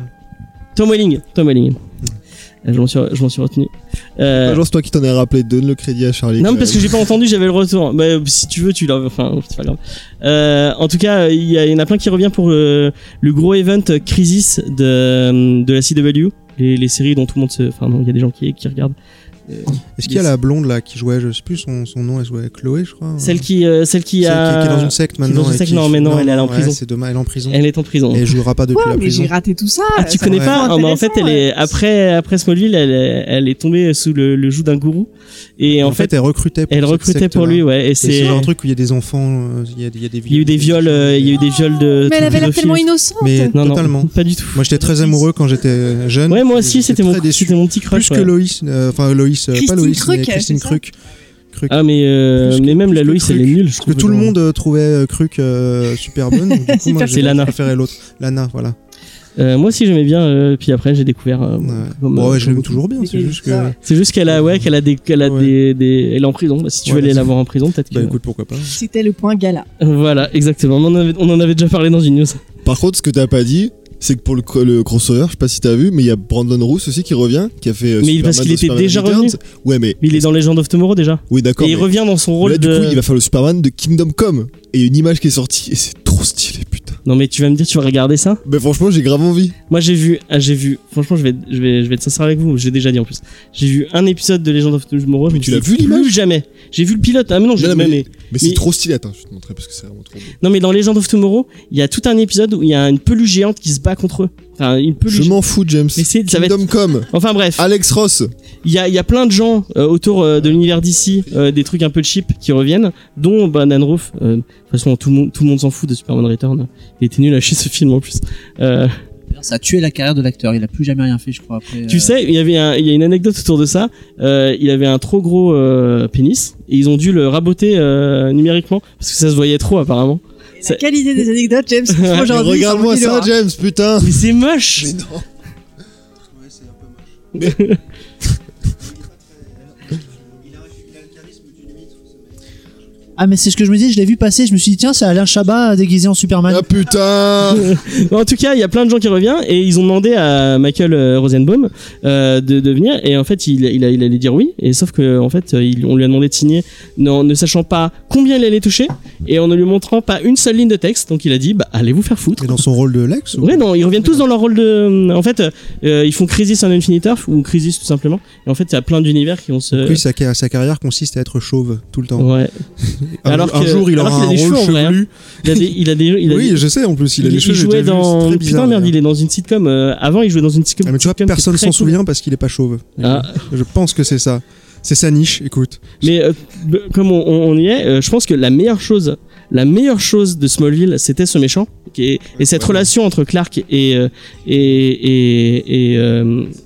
Tom Welling. Tom Welling. Euh, Je m'en suis, je m'en suis retenu. Euh, Genre, c'est toi qui t'en es rappelé, donne le crédit à Charlie. non, parce que j'ai pas entendu, j'avais le retour. Bah, si tu veux, tu l'as. Enfin, c'est pas grave. Euh, en tout cas, il y, a- il y en a plein qui revient pour euh, le gros event Crisis de, de la CW. Les, les séries dont tout le monde se. Enfin, non, il y a des gens qui, qui regardent. Est-ce qu'il y a la blonde là qui jouait, je sais plus son, son nom, elle jouait Chloé, je crois. Celle qui, euh, celle qui Celle a. qui, qui est dans une secte qui maintenant. dans une et secte, qui- non, mais non, elle est en ouais, prison. C'est dommage, elle est en prison. Elle est en prison. Et elle jouera pas depuis Quoi la Mais prison. j'ai raté tout ça. Ah, tu ça connais pas Ah, bah, En fait, elle est ouais. après après Smallville, elle est, elle est tombée sous le, le joug d'un gourou et en, en fait, elle recrutait pour elle recrutait pour lui, ouais. Et C'est un truc où il y a des enfants, euh, il y a, il y a des il y a eu des viols, euh, il y a eu des viols de. Mais elle avait l'air tellement innocente. Mais Non, totalement. pas du tout. Moi j'étais très amoureux quand j'étais jeune. Ouais, moi aussi, c'était mon, c'était petit crush. Plus que ouais. Loïs, euh, enfin Loïs, euh, pas Christine Loïs, mais Christine Kruk. Kruk. Ah, mais, euh, que- mais même la que Loïs, elle est nulle, je Parce que trouve. tout le monde euh, trouvait Kruk euh, super bonne. donc du coup, moi, C'est Lana. préféré l'autre. Lana, voilà. Euh, moi aussi, j'aimais bien, euh, puis après, j'ai découvert. euh, Ouais. comme, Bon, ouais, je l'aime toujours bien. C'est juste que. Ouais. C'est juste qu'elle a, ouais, qu'elle a des, qu'elle a Ouais. des, des, elle est en prison. Bah, si tu veux aller c'est- la voir en prison, peut-être que. Bah écoute, pourquoi pas. C'était le point gala. Voilà, exactement. On en avait, on en avait déjà parlé dans une news. Par contre, ce que t'as pas dit, c'est que pour le, le crossover, je sais pas si t'as vu, mais il y a Brandon Roos aussi qui revient, qui a fait. euh, Mais il- Superman parce qu'il était Superman déjà Returns. revenu. Ouais, mais. Mais il est dans Legend of Tomorrow déjà. Oui, d'accord. Et il revient dans son rôle Là, de. du coup, il va faire le Superman de Kingdom Come. Et une image qui est sortie, et c'est trop stylé, putain. Non, mais tu vas me dire, tu vas regarder ça? Mais franchement, j'ai grave envie. Moi, j'ai vu, ah, j'ai vu. Franchement, je vais, je vais, je vais être sincère avec vous. J'ai déjà dit en plus. J'ai vu un épisode de Legend of Tomorrow. me tu l'as vu, l'image jamais. J'ai vu le pilote. Ah mais non, j'ai mais, mais- mais- Mais c'est Mais- trop stylé. Attends, je vais te montrer parce que c'est vraiment trop beau. non, mais dans Legend of Tomorrow, il y a tout un épisode où il y a une peluche géante qui se bat contre eux. Enfin. Je m'en fous, James. Mais c'est- ça va être- Come. Enfin bref, Alex Ross. il y a, il y a plein de gens euh, autour euh, de l'univers d'ici, euh, des trucs un peu cheap qui reviennent, dont bah, Nan Roof. Euh, de toute façon, tout le monde, tout le monde s'en fout de Superman Return. Il était nul à chier ce film en plus. Euh, Ça a tué la carrière de l'acteur. Il a plus jamais rien fait, je crois. Après, Tu euh, sais, il y avait un- il y a une anecdote autour de ça. Euh, il avait un trop gros euh, pénis et ils ont dû le raboter euh, numériquement parce que ça se voyait trop apparemment. La C'est- qualité des anecdotes, James, aujourd'hui. Regarde-moi c'est ça, un James, putain. Mais c'est moche. Mais non. Ah mais c'est ce que je me dis, je l'ai vu passer, je me suis dit tiens c'est Alain Chabat déguisé en Superman. Ah putain en tout cas, il y a plein de gens qui reviennent et ils ont demandé à Michael euh, Rosenbaum euh, de, de venir et en fait il, il, a- il allait dire oui et sauf que en fait il- on lui a demandé de signer non, ne sachant pas combien il allait toucher et en ne lui montrant pas une seule ligne de texte donc il a dit bah allez vous faire foutre. Et dans son rôle de Lex ou- Ouais non ils reviennent tous dans leur rôle de en fait euh, ils font Crisis on Infinite Earth ou Crisis tout simplement et en fait il y a plein d'univers qui vont se Oui, sa, sa carrière consiste à être chauve tout le temps. ouais Alors un jour, il aura un qu'il a des rôle hein. chevelu. il a des il a des il a Oui, des- je sais en plus, il a il, des cheveux. il jouait dans putain merde il d'ailleurs. est dans une sitcom euh, avant il jouait dans une sitcom Ah, mais tu vois, personne s'en souvient parce qu'il est pas chauve. Ah. Je pense que c'est ça. C'est sa niche, écoute. Mais euh, comme on, y est, euh, je pense que la meilleure chose, la meilleure chose de Smallville, c'était ce méchant et cette relation entre Clark et et et et,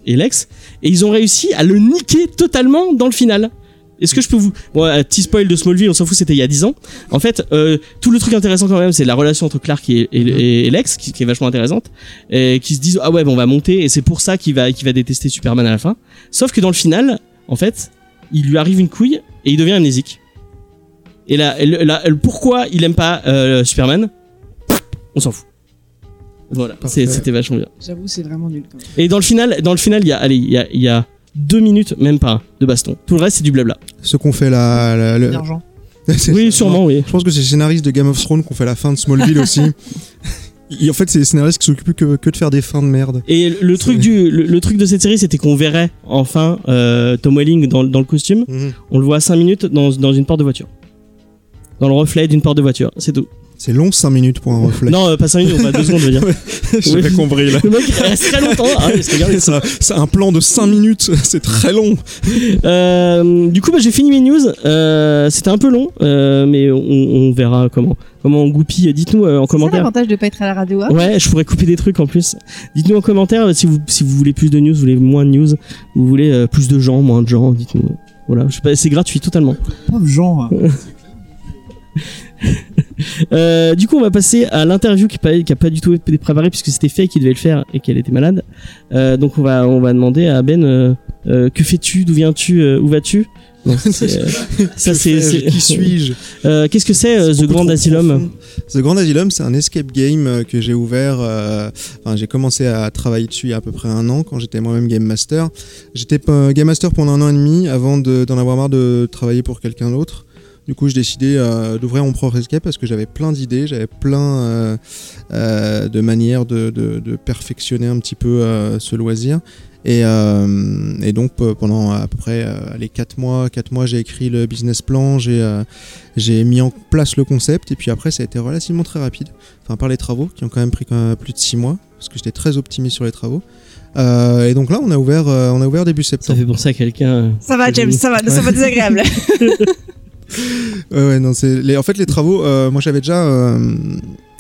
et Lex. Et ils ont réussi à le niquer totalement dans le final. Est-ce que je peux vous bon un petit spoil de Smallville on s'en fout c'était il y a 10 ans en fait euh, tout le truc intéressant quand même c'est la relation entre Clark et, et, et- et Lex qui, qui est vachement intéressante et qui se disent ah ouais bon, on va monter et c'est pour ça qu'il va qu'il va détester Superman à la fin sauf que dans le final en fait il lui arrive une couille et il devient amnésique. Et là, le- là, pourquoi il aime pas euh, Superman, on s'en fout. Voilà, c'était vachement bien. J'avoue, c'est vraiment nul. Quand même. Et dans le final, dans le final, il y a, allez, il y a, il y a deux minutes, même pas, de baston. Tout le reste, c'est du blabla. Ce qu'on fait la. la- L'argent. C'est- Oui, sûrement, oui. Je pense que c'est les scénaristes de Game of Thrones qu'on fait la fin de Smallville aussi. Et en fait, c'est les scénaristes qui s'occupent que, que de faire des fins de merde. Et le truc du, le, le truc de cette série, c'était qu'on verrait enfin euh, Tom Welling dans, dans le costume. On le voit à 5 minutes dans, dans une porte de voiture. Dans le reflet d'une porte de voiture, c'est tout. C'est long 5 minutes pour un reflet. Non, euh, pas 5 minutes, on va 2 secondes, je veux dire. J'avais Oui. compris là. Le mec il reste très longtemps. Ah, c'est c'est un plan de 5 minutes, c'est très long. Euh, du coup, bah, j'ai fini mes news. Euh, C'était un peu long, euh, mais on, on verra comment comment on goupille. Dites-nous euh, en C'est commentaire. l'avantage de pas être à la radio. hein. Ouais, je pourrais couper des trucs en plus. Dites-nous en commentaire si vous si vous voulez plus de news, vous voulez moins de news, vous voulez euh, plus de gens, moins de gens. Dites-nous. Voilà, pas, c'est gratuit totalement. Pauvre genre. Euh, du coup, on va passer à l'interview qui, qui a pas du tout été préparée puisque c'était Faye qui devait le faire et qu'elle était malade. Euh, donc on va on va demander à Ben euh, que fais-tu, d'où viens-tu, où vas-tu? Ça c'est Qui suis-je? Qu'est-ce que c'est The Grand Asylum? The Grand Asylum, c'est un escape game que j'ai ouvert. Enfin, j'ai commencé à travailler dessus il y a à peu près un an quand j'étais moi-même game master. J'étais game master pendant un an et demi avant de- d'en avoir marre de travailler pour quelqu'un d'autre. Du coup, j'ai décidé euh, d'ouvrir mon propre escape parce que j'avais plein d'idées, j'avais plein euh, euh, de manières de, de- de perfectionner un petit peu euh, ce loisir. Et, euh, et donc pe- pendant à peu près euh, les 4 mois, quatre mois, j'ai écrit le business plan, j'ai euh, j'ai mis en place le concept et puis après ça a été relativement très rapide. Enfin par les travaux qui ont quand même pris quand même plus de 6 mois parce que j'étais très optimiste sur les travaux. Euh, et donc là on a ouvert euh, on a ouvert début Ça septembre. fait penser à quelqu'un. Ça va, James, ça va, ça va désagréable. Ouais, ouais, non, c'est les, en fait les travaux. euh, moi, j'avais déjà, euh,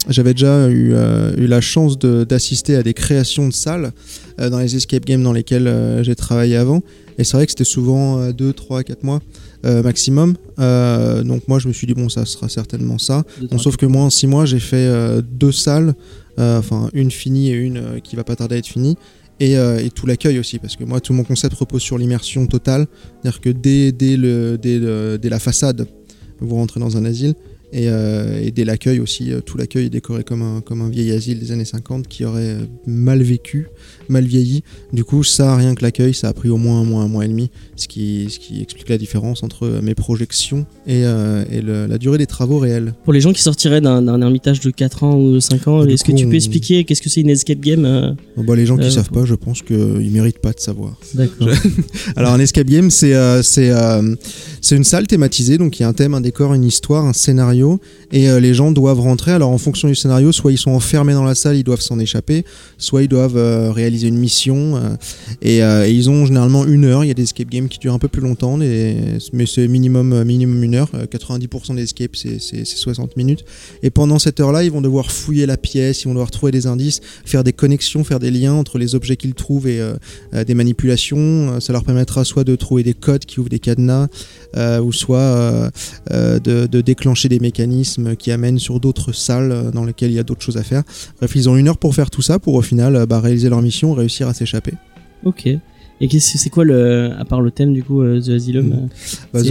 j'avais déjà eu, euh, eu la chance de- d'assister à des créations de salles dans les escape games dans lesquels euh, j'ai travaillé avant. Et c'est vrai que c'était souvent 2, 3, 4 mois maximum. Donc moi, je me suis dit bon, ça sera certainement ça. Bon, sauf que moi, en 6 mois, j'ai fait deux salles, enfin une finie et une qui va pas tarder à être finie. Et, euh, et tout l'accueil aussi, parce que moi, tout mon concept repose sur l'immersion totale. C'est-à-dire que dès, dès la façade, vous rentrez dans un asile. Et, euh, et dès l'accueil aussi, euh, tout l'accueil est décoré comme un, comme un vieil asile des années 50 qui aurait euh, mal vécu, mal vieilli. Du coup, ça, rien que l'accueil, ça a pris au moins un mois, un mois et demi, ce qui, ce qui explique la différence entre euh, mes projections et, euh, et le- la durée des travaux réels. Pour les gens qui sortiraient d'un ermitage de 4 ans ou 5 ans, est-ce que tu peux on- expliquer qu'est-ce que c'est une escape game euh, Bon, bah, les gens qui Euh, savent pas, je pense qu'ils méritent pas de savoir. D'accord. Alors un escape game, c'est c'est une salle thématisée, donc il y a un thème, un décor, une histoire, un scénario, et euh, les gens doivent rentrer. Alors en fonction du scénario, soit ils sont enfermés dans la salle, ils doivent s'en échapper, soit ils doivent euh, réaliser une mission, euh, et, ils ont généralement une heure. Il y a des escape games qui durent un peu plus longtemps, mais c'est minimum minimum une heure. Euh, 90% des escapes c'est c'est- c'est 60 minutes, et pendant cette heure-là, ils vont devoir fouiller la pièce, ils vont devoir trouver des indices, faire des connexions, faire des liens entre les objets qu'ils trouvent et des manipulations. Ça leur permettra soit de trouver des codes qui ouvrent des cadenas, ou soit de, de déclencher des mécanismes qui amènent sur d'autres salles euh, dans lesquelles il y a d'autres choses à faire. Bref, ils ont une heure pour faire tout ça, pour au final euh, bah, réaliser leur mission, réussir à s'échapper. Ok. Et qu'est-ce c'est quoi le à part le thème du coup euh, The Asylum Mm. Bah,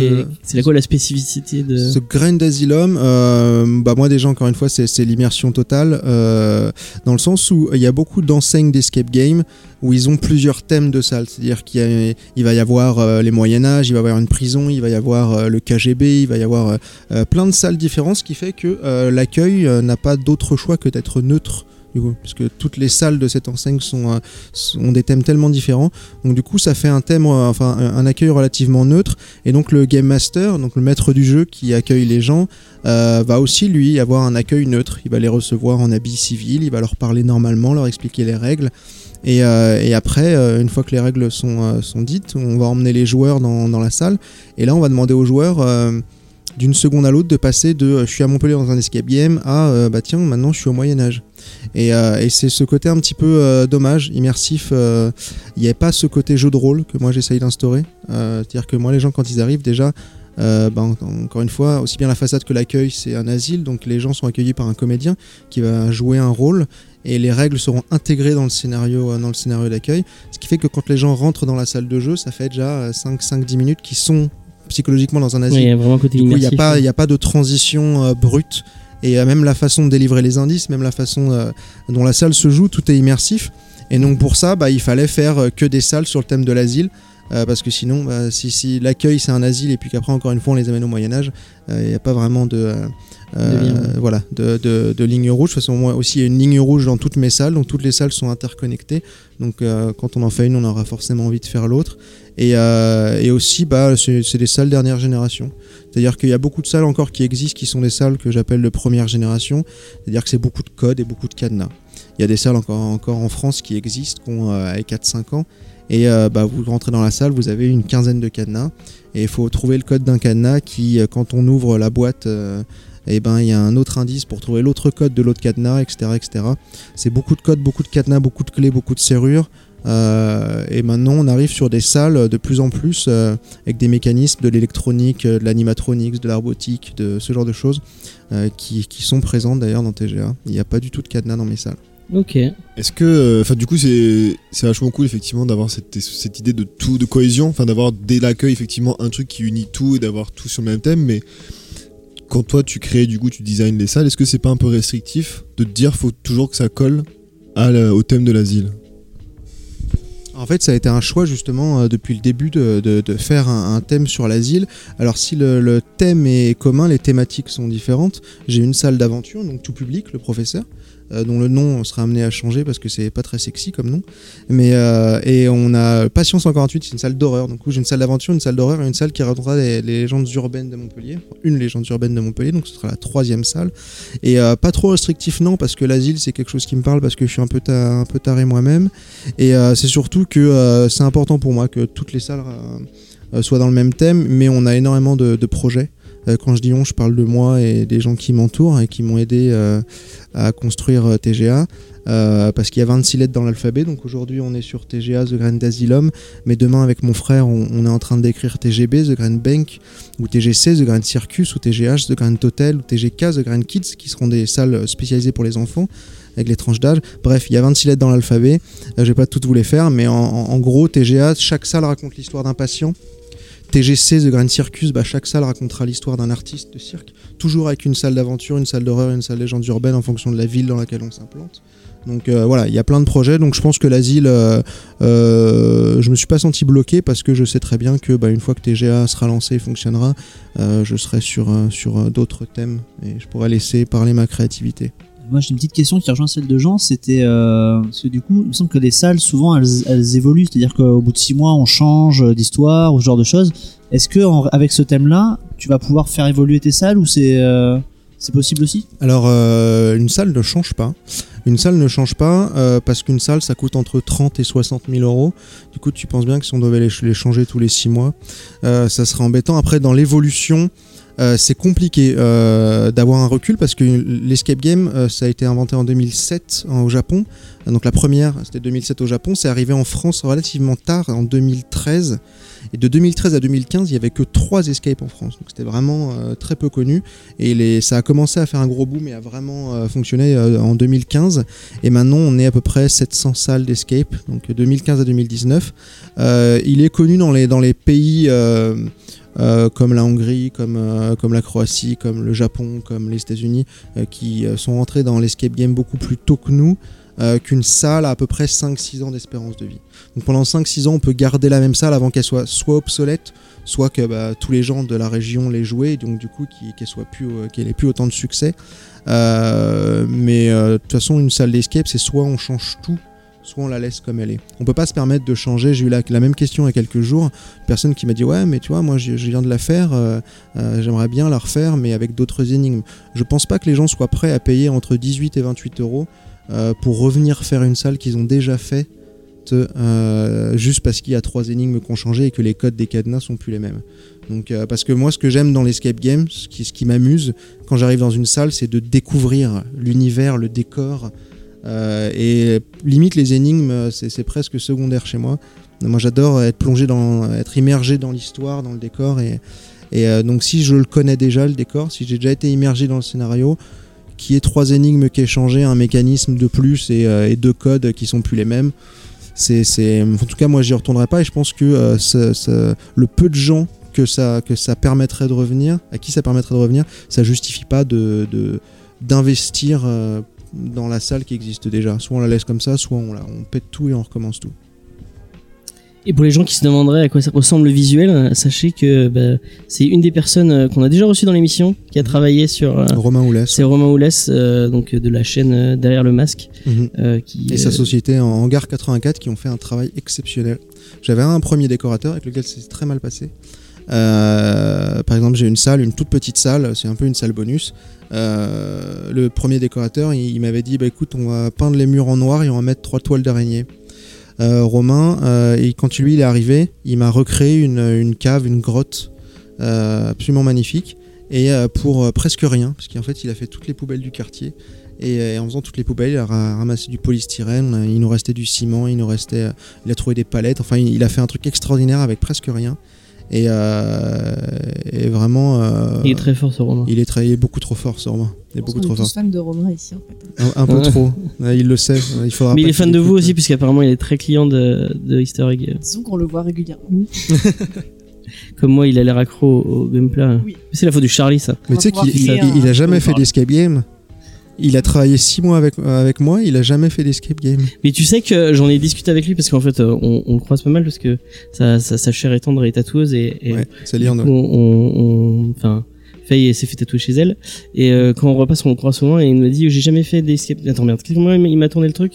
c'est The- quoi la spécificité de Ce grain d'asylum, euh, bah moi déjà encore une fois c'est c'est l'immersion totale euh, dans le sens où il y a beaucoup d'enseignes d'escape game où ils ont plusieurs thèmes de salle, c'est-à-dire qu'il va y avoir euh, les Moyen Âge, il va y avoir une prison, il va y avoir euh, le KGB, il va y avoir euh, plein de salles différentes, ce qui fait que l'accueil n'a pas d'autre choix que d'être neutre. Du parce que toutes les salles de cette enseigne sont, sont des thèmes tellement différents. Donc du coup, ça fait un thème, enfin un accueil relativement neutre. Et donc le game master, donc le maître du jeu qui accueille les gens, va aussi lui avoir un accueil neutre. Il va les recevoir en habit civil, il va leur parler normalement, leur expliquer les règles. Et, euh, et après, euh, une fois que les règles sont, euh, sont dites, on va emmener les joueurs dans, la salle. Et là, on va demander aux joueurs d'une seconde à l'autre de passer de je suis à Montpellier dans un escape game à bah tiens, maintenant je suis au Moyen-Âge. Et, et c'est ce côté un petit peu dommage, immersif. Il n'y a pas ce côté jeu de rôle que moi j'essaye d'instaurer. C'est-à-dire que moi, les gens, quand ils arrivent, déjà, en- encore une fois, aussi bien la façade que l'accueil, c'est un asile, donc les gens sont accueillis par un comédien qui va jouer un rôle et les règles seront intégrées dans le scénario, euh, dans le scénario d'accueil. Ce qui fait que quand les gens rentrent dans la salle de jeu, ça fait déjà 5-10 minutes qui sont psychologiquement dans un asile. Il y a vraiment un côté Du coup, il n'y a, y a pas de transition euh, brute. Et euh, même la façon de délivrer les indices, même la façon euh, dont la salle se joue, tout est immersif. Et donc pour ça, bah, il fallait faire euh, que des salles sur le thème de l'asile. euh, parce que sinon, bah, si, si l'accueil c'est un asile et puis qu'après encore une fois on les amène au Moyen Âge, euh, il n'y a pas vraiment de, euh, voilà, de, de- de ligne rouge. De toute façon, moi aussi il y a une ligne rouge dans toutes mes salles, donc toutes les salles sont interconnectées. Donc euh, quand on en fait une, on aura forcément envie de faire l'autre. Et, euh, et aussi, bah, c'est des salles dernière génération. C'est-à-dire qu'il y a beaucoup de salles encore qui existent, qui sont des salles que j'appelle de première génération. C'est-à-dire que c'est beaucoup de codes et beaucoup de cadenas. Il y a des salles encore, encore en France qui existent, qui ont euh, 4-5 ans. Et euh, bah, vous rentrez dans la salle, vous avez une quinzaine de cadenas. Et il faut trouver le code d'un cadenas qui, quand on ouvre la boîte, euh, eh ben, il y a un autre indice pour trouver l'autre code de l'autre cadenas, etc. etc. C'est beaucoup de codes, beaucoup de cadenas, beaucoup de clés, beaucoup de serrures. Euh, et maintenant, on arrive sur des salles de plus en plus euh, avec des mécanismes de l'électronique, euh, de l'animatronics, de la robotique, de ce genre de choses euh, qui, qui sont présentes d'ailleurs dans TGA. Il n'y a pas du tout de cadenas dans mes salles. Ok. Est-ce que, euh, enfin, du coup, c'est c'est vachement cool effectivement d'avoir cette, cette idée de tout, de cohésion, enfin, d'avoir dès l'accueil effectivement un truc qui unit tout et d'avoir tout sur le même thème. Mais quand toi tu crées, du coup, tu designes les salles, est-ce que c'est pas un peu restrictif de te dire faut toujours que ça colle au thème de l'asile? En fait, ça a été un choix justement euh, depuis le début de, faire un, thème sur l'asile. Alors si le thème est commun, les thématiques sont différentes. J'ai une salle d'aventure, donc tout public, le professeur, euh, dont le nom sera amené à changer parce que c'est pas très sexy comme nom. Mais euh, et on a Passion 148, c'est une salle d'horreur. Donc j'ai une salle d'aventure, une salle d'horreur et une salle qui racontera les, les légendes urbaines de Montpellier, une légende urbaine de Montpellier. Donc ce sera la troisième salle. Et euh, pas trop restrictif non parce que l'asile c'est quelque chose qui me parle parce que je suis un peu, un peu taré moi-même. Et c'est surtout que c'est important pour moi que toutes les salles soient dans le même thème, mais on a énormément de projets. Euh, quand je dis on, je parle de moi et des gens qui m'entourent et qui m'ont aidé euh, à construire euh, TGA. parce qu'il y a 26 lettres dans l'alphabet, donc aujourd'hui on est sur TGA, The Grand Asylum, mais demain avec mon frère on, est en train d'écrire TGB, The Grand Bank, ou TGC, The Grand Circus, ou TGH, The Grand Hotel, ou TGK, The Grand Kids, qui seront des salles spécialisées pour les enfants avec les tranches d'âge. Bref, il y a 26 lettres dans l'alphabet. Euh, je vais pas toutes vous les faire, mais en gros, TGA, chaque salle raconte l'histoire d'un patient. TGC, The Grand Circus, bah, chaque salle racontera l'histoire d'un artiste de cirque. Toujours avec une salle d'aventure, une salle d'horreur, une salle légende urbaine en fonction de la ville dans laquelle on s'implante. Donc euh, voilà, il y a plein de projets. Donc je pense que l'asile, euh, euh, je me suis pas senti bloqué parce que je sais très bien que bah, une fois que TGA sera lancé et fonctionnera, je serai sur, sur d'autres thèmes et je pourrai laisser parler ma créativité. Moi, j'ai une petite question qui rejoint celle de Jean. C'était euh, parce que du coup, il me semble que les salles, souvent, elles, évoluent. C'est-à-dire qu'au bout de six mois, on change d'histoire ou ce genre de choses. Est-ce que avec ce thème-là, tu vas pouvoir faire évoluer tes salles ou c'est euh, possible aussi? Alors, euh, une salle ne change pas. Une salle ne change pas parce qu'une salle, ça coûte entre 30 et 60 000 euros. Du coup, tu penses bien que si on devait les, changer tous les 6 mois, ça serait embêtant. Après, dans l'évolution, Euh, c'est compliqué euh, d'avoir un recul parce que l'escape game, euh, ça a été inventé en 2007 en- au Japon. Donc la première, c'était 2007 au Japon. C'est arrivé en France relativement tard, en 2013. Et de 2013 à 2015, il y avait que trois escapes en France. Donc c'était vraiment très peu connu. Et ça a commencé à faire un gros boom et à vraiment fonctionner euh, en 2015. Et maintenant, on est à peu près 700 salles d'escape. Donc de 2015 à 2019. Euh, il est connu dans les, pays comme la Hongrie, comme, euh, comme la Croatie, comme le Japon, comme les États-Unis, euh, qui euh, sont rentrés dans l'escape game beaucoup plus tôt que nous. euh, qu'une salle a à peu près 5-6 ans d'espérance de vie. Donc pendant 5-6 ans, on peut garder la même salle avant qu'elle soit soit obsolète, soit que bah, tous les gens de la région l'aient jouée, donc du coup qu'elle soit plus, euh, qu'elle ait plus autant de succès. Euh, mais euh, de toute façon, une salle d'escape, c'est soit on change tout, soit on la laisse comme elle est. On peut pas se permettre de changer. J'ai eu la, même question il y a quelques jours. Une personne qui m'a dit ouais, mais tu vois, moi je, viens de la faire, euh, euh, j'aimerais bien la refaire, mais avec d'autres énigmes. Je pense pas que les gens soient prêts à payer entre 18 et 28 euros euh, pour revenir faire une salle qu'ils ont déjà fait. juste parce qu'il y a trois énigmes qui ont changé et que les codes des cadenas sont plus les mêmes. Donc, parce que moi, ce que j'aime dans l'escape game, ce qui m'amuse quand j'arrive dans une salle, c'est de découvrir l'univers, le décor. Euh, et limite, les énigmes, euh, c'est presque secondaire chez moi. Moi, j'adore être plongé dans, être immergé dans l'histoire, dans le décor. Et, euh, donc, si je le connais déjà, le décor, si j'ai déjà été immergé dans le scénario, qui est trois énigmes qui est changé, un mécanisme de plus et, deux codes qui sont plus les mêmes. C'est, en tout cas, moi, j'y retournerai pas et je pense que le peu de gens que ça, que ça permettrait de revenir, à qui ça permettrait de revenir, ça justifie pas d'investir dans la salle qui existe déjà. Soit on la laisse comme ça, soit on, la, on pète tout et on recommence tout. Et pour les gens qui se demanderaient à quoi ça ressemble le visuel, euh, sachez que bah, c'est une des personnes euh, qu'on a déjà reçues dans l'émission qui a travaillé sur. euh, Romain Oulès c'est Romain Oulès, euh, donc de la chaîne euh, Derrière le Masque, Mhm. euh, qui. et sa euh, société en Hangar 84 qui ont fait un travail exceptionnel. J'avais un premier décorateur avec lequel c'est très mal passé. Euh, par exemple, j'ai une salle, une toute petite salle, c'est un peu une salle bonus. Euh, le premier décorateur, il, m'avait dit bah écoute, on va peindre les murs en noir et on va mettre trois toiles d'araignée. Euh, Romain, quand lui il est arrivé, il m'a recréé une, cave, une grotte absolument magnifique et pour presque rien, parce qu'en fait il a fait toutes les poubelles du quartier. Et, en faisant toutes les poubelles, il a ra- ramassé du polystyrène, il nous restait du ciment, il nous restait, il a trouvé des palettes. Enfin, il a fait un truc extraordinaire avec presque rien. Et, euh, et vraiment, euh, Il est très fort ce Romain. il est très- il est beaucoup trop fort, ce Romain. Il est beaucoup trop est fort. tous fans de Romain ici, en fait. Un, un peu Ouais. trop. Il le sait. Il faudra Mais il est fan de vous aussi, puisqu'apparemment il est très client de, de Easter Egg. Disons qu'on le voit régulièrement. Comme moi, il a l'air accro au, gameplay. Oui. C'est la faute du Charlie, ça. Mais tu sais qu'il il, il a un- jamais fait d'escape game. Il a travaillé six mois avec, avec moi, il a jamais fait d'escape game. Mais tu sais que j'en ai discuté avec lui parce qu'en fait, euh, on, on le croise pas mal parce que sa, sa, sa chair est tendre et tatoueuse et, et Ouais, c'est coup, on, on- enfin, Faye s'est fait tatouer chez elle et euh, quand on repasse, on le croise souvent et il me dit j'ai jamais fait d'escape. Attends merde, comment il m'a- il m'a tourné le truc?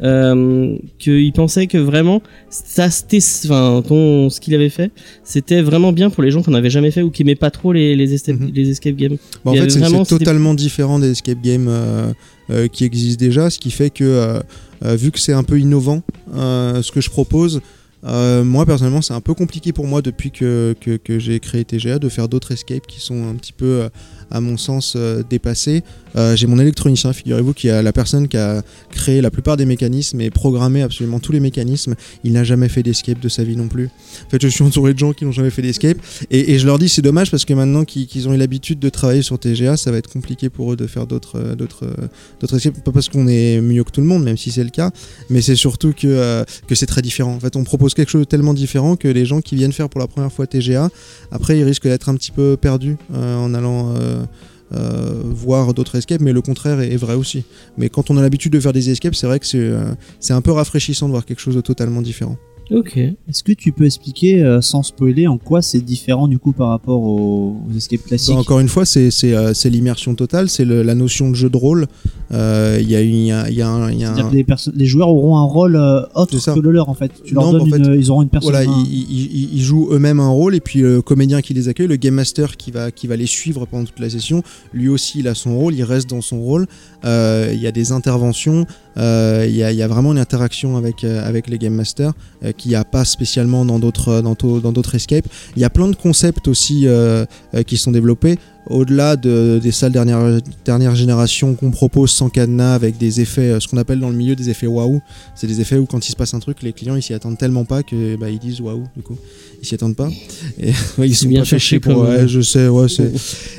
Euh, qu'il pensait que vraiment ça c'était enfin ton ce qu'il avait fait c'était vraiment bien pour les gens qu'on n'avait jamais fait ou qui aimaient pas trop les les, escape, Mhm. les escape games Bon, en fait, c'est totalement différent des escape games euh, qui existent déjà, ce qui fait que, vu que c'est un peu innovant, ce que je propose, euh, moi personnellement, c'est un peu compliqué pour moi depuis que, que, j'ai créé TGA de faire d'autres escapes qui sont un petit peu, euh, à mon sens, euh, dépassés. Euh, j'ai mon électronicien, figurez-vous, qui est la personne qui a créé la plupart des mécanismes et programmé absolument tous les mécanismes. Il n'a jamais fait d'escape de sa vie non plus. En fait, je suis entouré de gens qui n'ont jamais fait d'escape. Et, je leur dis c'est dommage parce que maintenant qu'ils ont eu l'habitude de travailler sur TGA, ça va être compliqué pour eux de faire d'autres euh, d'autres escapes. Pas parce qu'on est mieux que tout le monde, même si c'est le cas, mais c'est surtout que que c'est très différent. En fait, on propose quelque chose de tellement différent que les gens qui viennent faire pour la première fois TGA, après ils risquent d'être un petit peu perdus en allant euh, euh, voir d'autres escapes, mais le contraire est, vrai aussi. Mais quand on a l'habitude de faire des escapes, c'est vrai que c'est euh, c'est un peu rafraîchissant de voir quelque chose de totalement différent. Ok Est-ce que tu peux expliquer, euh, sans spoiler, en quoi c'est différent du coup par rapport aux, aux escape classiques Bah, encore une fois, c'est c'est, euh, l'immersion totale, c'est la notion de jeu de rôle. Euh, Il y a, une- il y a, y a un- il y a C'est-à-dire un- que les, joueurs auront un rôle euh, autre que le leur en fait. Tu leur Non, donnes mais en une- fait, ils auront une personne. Voilà, un- ils, ils- jouent eux-mêmes un rôle et puis le comédien qui les accueille, le game master qui va, qui va les suivre pendant toute la session, lui aussi il a son rôle, il reste dans son rôle. Euh, Il y a des interventions, euh, il y, a, il y a vraiment une interaction avec, avec les game masters euh, qu'il n'y a pas spécialement dans d'autres dans, d'autres escapes. Il y a plein de concepts aussi euh, euh, qui sont développés au-delà de- des salles dernière dernière génération qu'on propose sans cadenas avec des effets euh, ce qu'on appelle dans le milieu des effets waouh. C'est des effets où quand il se passe un truc les clients ils s'y attendent tellement pas que bah, ils disent waouh du coup ils s'y attendent pas. Et ouais, ils sont bien pas fait cherché chier pour ouais, je sais ouais c'est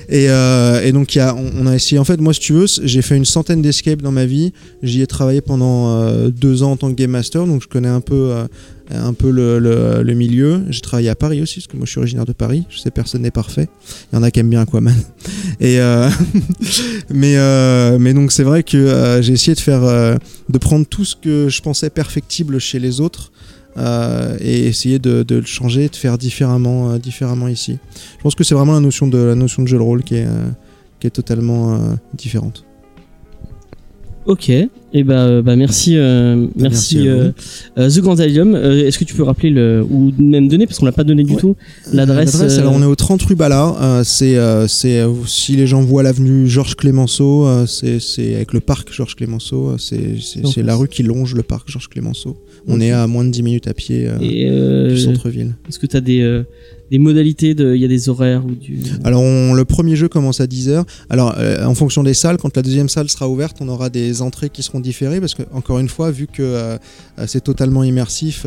et, euh, et donc y a, on, on a essayé. En fait, moi, si tu veux, j'ai fait une centaine d'escapes dans ma vie. J'y ai travaillé pendant euh, deux ans en tant que game master, donc je connais un peu, un peu le, le- milieu. J'ai travaillé à Paris aussi, parce que moi, je suis originaire de Paris. Je sais, personne n'est parfait. Il y en a qui aiment bien Aquaman. Et euh, mais euh, mais donc c'est vrai que euh, j'ai essayé de faire, euh, de prendre tout ce que je pensais perfectible chez les autres. euh, et essayer de, de le changer, de faire différemment, différemment ici. Je pense que c'est vraiment la notion de la notion de jeu de rôle qui est, qui est totalement différente. Ok, et bah, euh, bah merci, euh, merci, merci vous. euh, euh, The Grand Allium. Euh, Est-ce que tu peux rappeler le ou même donner parce qu'on l'a pas donné du Ouais. tout l'adresse alors on est au 30 rue euh, c'est, c'est si les gens voient l'avenue Georges Clémenceau, c'est, c'est avec le parc Georges Clémenceau. c'est, la rue qui longe le parc Georges Clémenceau. On est à moins de 10 minutes à pied et du centre-ville. Est-ce que tu as des des modalités de il y a des horaires ou du Alors le premier jeu commence à 10h. Alors euh, en fonction des salles, quand la deuxième salle sera ouverte, on aura des entrées qui seront différées parce que encore une fois, vu que euh, euh, c'est totalement immersif,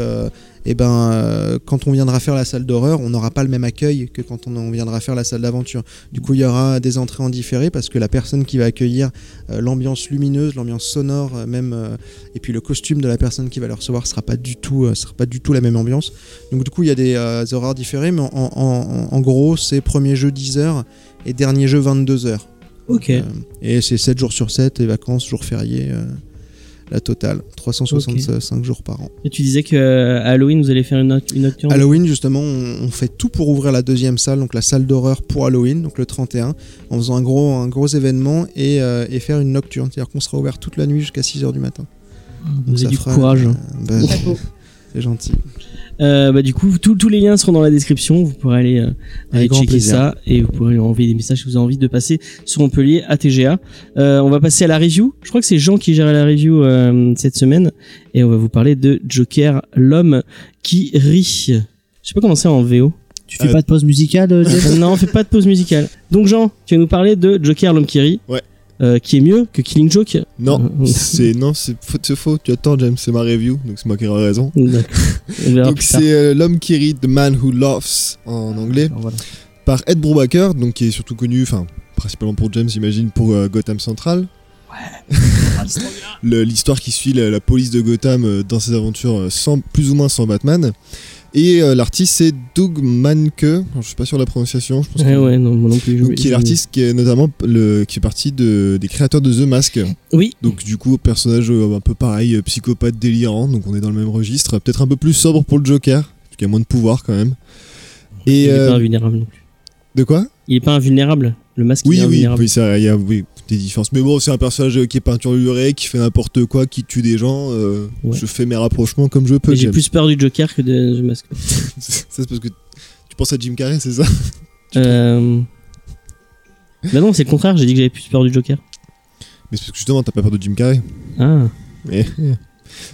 et ben euh, quand on viendra faire la salle d'horreur, on n'aura pas le même accueil que quand on, on viendra faire la salle d'aventure. Du coup, il y aura des entrées en différé parce que la personne qui va accueillir euh, l'ambiance lumineuse, l'ambiance sonore, euh, même et puis le costume de la personne qui va le recevoir sera pas du tout, sera pas du tout la même ambiance. Donc du coup, il y a des horaires différés, mais en, en- en- en gros, c'est premier jeu 10h et dernier jeu 22h. Ok. Et c'est 7 jours sur 7, et vacances, jours fériés, la totale. 365 jours par an. Et tu disais que euh, à Halloween vous allez faire une, noc- une nocturne. Halloween, justement, on, on fait tout pour ouvrir la deuxième salle, donc la salle d'horreur pour Halloween, donc le 31, en faisant un gros, un gros événement et, euh, et faire une nocturne. C'est-à-dire qu'on sera ouvert toute la nuit jusqu'à 6h du matin. Vous avez ça du fera, courage. euh, bah, Chapeau. c'est gentil. Euh, bah, du coup, tous tous les liens seront dans la description. Vous pourrez aller, euh, aller checker plaisir. ça et vous pourrez lui envoyer des messages si vous avez envie de passer sur Montpellier à TGA. Euh, on va passer à la review. Je crois que c'est Jean qui gère la review euh, cette semaine et on va vous parler de Joker, l'homme qui rit. Je sais pas comment c'est en VO. Tu fais Euh, pas de pause musicale, euh, Jeff? Non, on fait pas de pause musicale. Donc Jean, tu vas nous parler de Joker, l'homme qui rit. Ouais. Euh, qui est mieux que Killing Joke. Non, Euh, c'est non, c'est faux, c'est faux. Tu as tort, James. C'est ma review, donc c'est moi qui aurai raison. Donc c'est euh, l'homme qui rit, The Man Who Laughs en anglais, Alors, voilà. par Ed Brubaker, donc qui est surtout connu, enfin principalement pour James, j'imagine, pour euh, Gotham Central. Le- L'histoire qui suit la, la police de Gotham dans ses aventures sans, plus ou moins sans Batman. Et euh, l'artiste c'est Doug Manke, je suis pas sûr de la prononciation, je pense que- ouais, non, moi non plus. donc, qui est l'artiste qui est notamment le, qui fait partie de, des créateurs de The Mask. Oui. Donc du coup, personnage euh, un peu pareil, euh, psychopathe délirant, donc on est dans le même registre. Peut-être un peu plus sobre pour le Joker, parce qu'il y a moins de pouvoir quand même. Et Il est euh, pas invulnérable non plus. de quoi? Il est pas invulnérable. Le masque Oui, est oui, invulnérable. oui, ça, il y a oui, des différences. Mais bon, c'est un personnage euh, qui est peinturluré, qui fait n'importe quoi, qui tue des gens. euh, Ouais. Je fais mes rapprochements comme je peux. J'ai plus peur du Joker que de The Mask. Ça, c'est parce que tu penses à Jim Carrey, c'est ça? Euh... Bah non, c'est le contraire, j'ai dit que j'avais plus peur du Joker. Mais c'est parce que justement, t'as pas peur de Jim Carrey. Ah. Mais-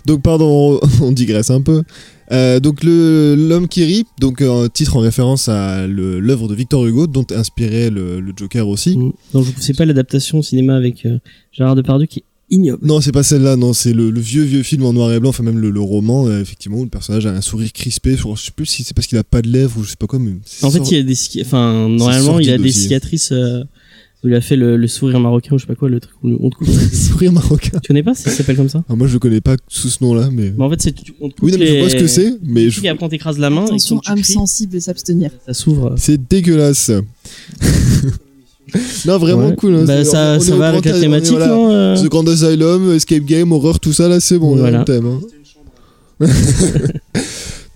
Donc pardon, on, on digresse un peu. Euh, donc le l'homme qui rit, donc euh, un titre en référence à l'œuvre de Victor Hugo, dont inspiré le, le Joker aussi. Mm. Donc je sais pas l'adaptation au cinéma avec euh, Gérard Depardieu qui est ignoble. Non, c'est pas celle-là, non, c'est le, le vieux vieux film en noir et blanc, enfin même le, le roman, euh, effectivement, où le personnage a un sourire crispé. Je je sais plus si c'est parce qu'il a pas de lèvres ou je sais pas quoi, mais En fait, il y a des enfin normalement il a des cicatrices où il a fait le, le sourire marocain ou je sais pas quoi, le truc où on te coupe. sourire marocain. tu connais pas ça s'appelle comme ça Ah, moi je le connais pas sous ce nom-là, mais. Mais en fait, c'est tu- on te coupe Oui, non, mais je les- vois ce que c'est, mais je... Et après on t'écrase la main Attention, et quand âme cries, sensible et s'abstenir. ça s'ouvre. c'est dégueulasse. non, vraiment Ouais. cool. hein, Bah, c'est- ça, on est ça au va avec grand- la on est- thématique, voilà. non euh The Grand Asylum, Escape Game, horreur, tout ça là, c'est bon, on est Voilà. dans le thème. hein.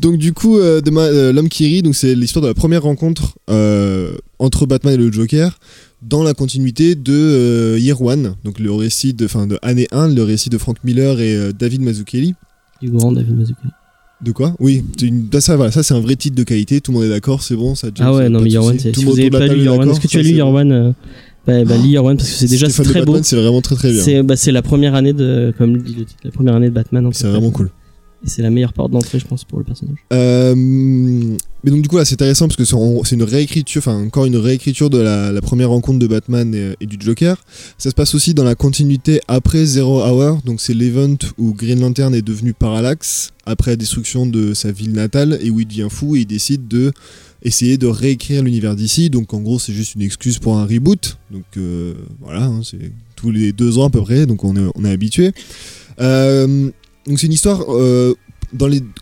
donc du coup, euh, euh, l'homme qui rit, donc c'est l'histoire de la première rencontre euh, entre Batman et le Joker dans la continuité de euh, Year One, donc le récit de, fin, de année 1, le récit de Frank Miller et euh, David Mazzucchelli. Du grand David Mazzucchelli. De quoi? Oui, une, bah, ça, voilà, ça c'est un vrai titre de qualité, tout le monde est d'accord, c'est bon, ça. James, Ah ouais, non pas mais Year. One, c'est- si vous avez pas lu Year One, est-ce que tu as lu Year. One euh, Bah, bah lis Year One parce que c'est déjà très beau. Batman, C'est vraiment très très bien. C'est bah, c'est la première année de, comme dit le titre, la première année de Batman. C'est vraiment cool. Et c'est la meilleure porte d'entrée, je pense, pour le personnage. Euh, mais donc du coup là c'est intéressant parce que c'est une réécriture, enfin encore une réécriture de la, première rencontre de Batman et, et du Joker. Ça se passe aussi dans la continuité après Zero Hour, donc c'est l'event où Green Lantern est devenu Parallax après la destruction de sa ville natale et où il devient fou et il décide de essayer de réécrire l'univers d'ici. Donc en gros c'est juste une excuse pour un reboot. Donc euh, voilà, hein, c'est tous les deux ans à peu près, donc on est, on est habitué. Euh, donc c'est une histoire euh,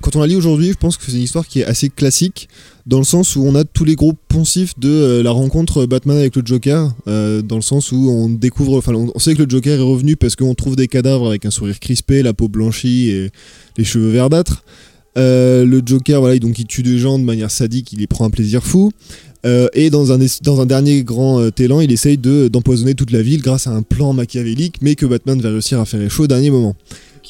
quand on la lit aujourd'hui, je pense que c'est une histoire qui est assez classique, dans le sens où on a tous les gros poncifs de euh, la rencontre Batman avec le Joker, euh, dans le sens où on découvre, enfin on, sait que le Joker est revenu parce qu'on trouve des cadavres avec un sourire crispé, la peau blanchie et les cheveux verdâtres. Euh, le Joker, voilà, il- donc il tue des gens de manière sadique, il y prend un plaisir fou. Euh, et dans un, dernier grand euh, élan, il essaye de, d'empoisonner toute la ville grâce à un plan machiavélique, mais que Batman va réussir à faire échouer au dernier moment.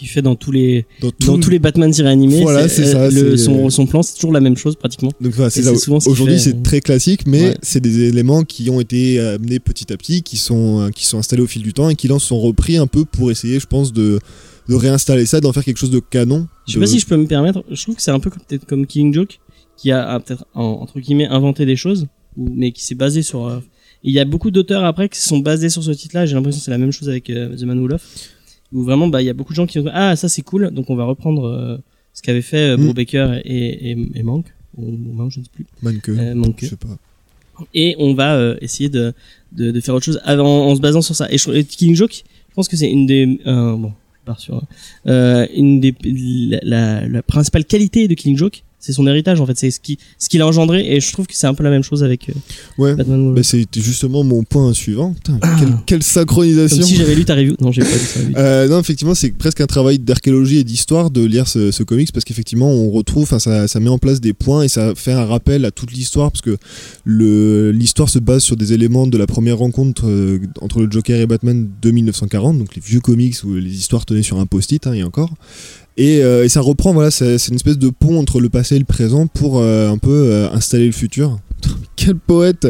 Qui fait dans tous les, Dans, dans tous les Batman tirés animés. Voilà, c'est ça, le- c'est- son, son plan, c'est toujours la même chose, pratiquement. Donc voilà, c'est ce Aujourd'hui, c'est euh, très classique, mais Ouais. c'est des éléments qui ont été amenés petit à petit, qui sont, euh, qui sont installés au fil du temps et qui là sont repris un peu pour essayer, je pense, de, de réinstaller ça, d'en faire quelque chose de canon. Je sais de- pas si je peux me permettre. Je trouve que c'est un peu comme, peut-être comme Killing Joke, qui a, a peut-être en- entre guillemets inventé des choses, mais qui s'est basé sur. euh, Il y a beaucoup d'auteurs après qui se sont basés sur ce titre-là. J'ai l'impression que c'est la même chose avec euh, The Man Who où vraiment bah il y a beaucoup de gens qui ont dit, ah ça c'est cool, donc on va reprendre euh, ce qu'avait fait euh, Mm. Brubaker et, et, et Mank, ou, Mank, je ne sais plus, Manque, euh, Mank. je sais pas. et on va euh, essayer de, de, de faire autre chose en, en se basant sur ça. Et, je, et Killing Joke, je pense que c'est une des euh, bon, je pars sur euh, une des la, la, la principale qualité de Killing Joke, c'est son héritage en fait, c'est ce qui ce qu'il a engendré et je trouve que c'est un peu la même chose avec euh, Ouais. Batman. Bah, c'était justement mon point suivant. Putain, Ah. quelle, quelle synchronisation. Comme si j'avais lu ta review. Non, j'ai pas lu ça. Euh, non, effectivement, c'est presque un travail d'archéologie et d'histoire de lire ce, ce comics parce qu'effectivement, on retrouve, enfin, ça, ça met en place des points et ça fait un rappel à toute l'histoire parce que le l'histoire se base sur des éléments de la première rencontre euh, entre le Joker et Batman de 1940, donc les vieux comics où les histoires tenaient sur un post-it, hein, et encore. Et, euh, et ça reprend, voilà, c'est c'est une espèce de pont entre le passé et le présent pour euh, un peu euh, installer le futur. Quel poète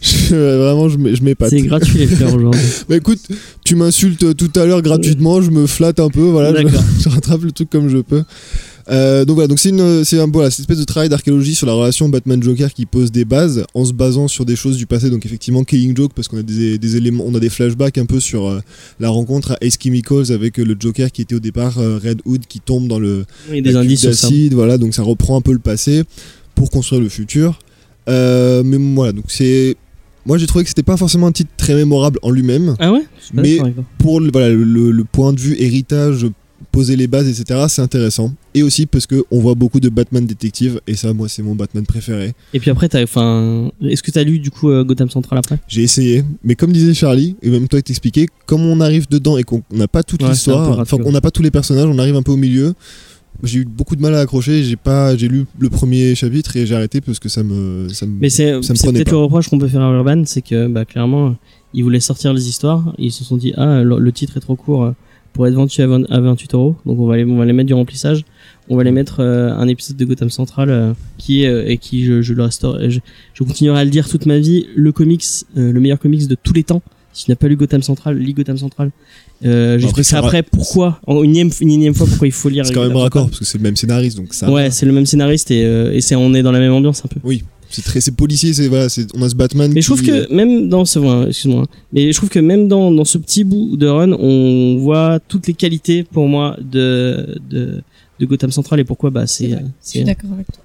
Je- Vraiment, je je m'épate. C'est gratuit les fleurs aujourd'hui. Bah écoute, tu m'insultes tout à l'heure gratuitement, je me flatte un peu, voilà, je, rattrape le truc comme je peux. Euh, donc voilà, donc c'est une, c'est un voilà, cette espèce de travail d'archéologie sur la relation Batman-Joker qui pose des bases en se basant sur des choses du passé. Donc effectivement, Killing Joke parce qu'on a des, des éléments, on a des flashbacks un peu sur euh, la rencontre à Ace Chemicals avec euh, le Joker qui était au départ euh, Red Hood qui tombe dans le a des indices d'acide, voilà, donc ça reprend un peu le passé pour construire le futur. Euh, mais voilà, donc c'est, moi j'ai trouvé que c'était pas forcément un titre très mémorable en lui-même Ah ouais? Mais- pour le, voilà, le, le point de vue héritage, poser les bases, etc., c'est intéressant. Et aussi parce que on voit beaucoup de Batman détective, et ça, moi, c'est mon Batman préféré. Et puis après, est-ce que t'as lu du coup euh, Gotham Central après? J'ai essayé, mais comme disait Charlie, et même toi qui t'expliquais, comme on arrive dedans et qu'on n'a pas toute Ouais, l'histoire, enfin qu'on n'a pas tous les personnages, on arrive un peu au milieu. J'ai eu beaucoup de mal à accrocher, j'ai pas, j'ai lu le premier chapitre et j'ai arrêté parce que ça me, ça me- Mais c'est, peut-être le reproche qu'on peut faire à Urban, c'est que bah, clairement, ils voulaient sortir les histoires. Ils se sont dit, ah, le, le titre est trop court euh, pour être vendu à 20 à 28 euros. Donc on va, les, on va les mettre du remplissage. On va les mettre euh, un épisode de Gotham Central euh, qui est, et qui, je, je le restaure. Je, je continuerai à le dire toute ma vie, le comics, le meilleur comics de tous les temps. Si tu n'as pas lu Gotham Central, lis Gotham Central. Euh, expliqué c'est après pourquoi, en une énième, une énième fois, pourquoi il faut lire. c'est quand même Gotham raccord Central. parce que c'est le même scénariste, donc ça. Ouais, c'est le même scénariste et, euh, et c'est, on est dans la même ambiance un peu. C'est très, c'est policier, c'est voilà, c'est, on a ce Batman. Mais je trouve que même dans ce, ouais, excuse-moi, hein. mais je trouve que même dans, dans ce petit bout de run, on voit toutes les qualités pour moi de de, de Gotham Central et pourquoi bah C'est c'est vrai. Je suis d'accord avec toi.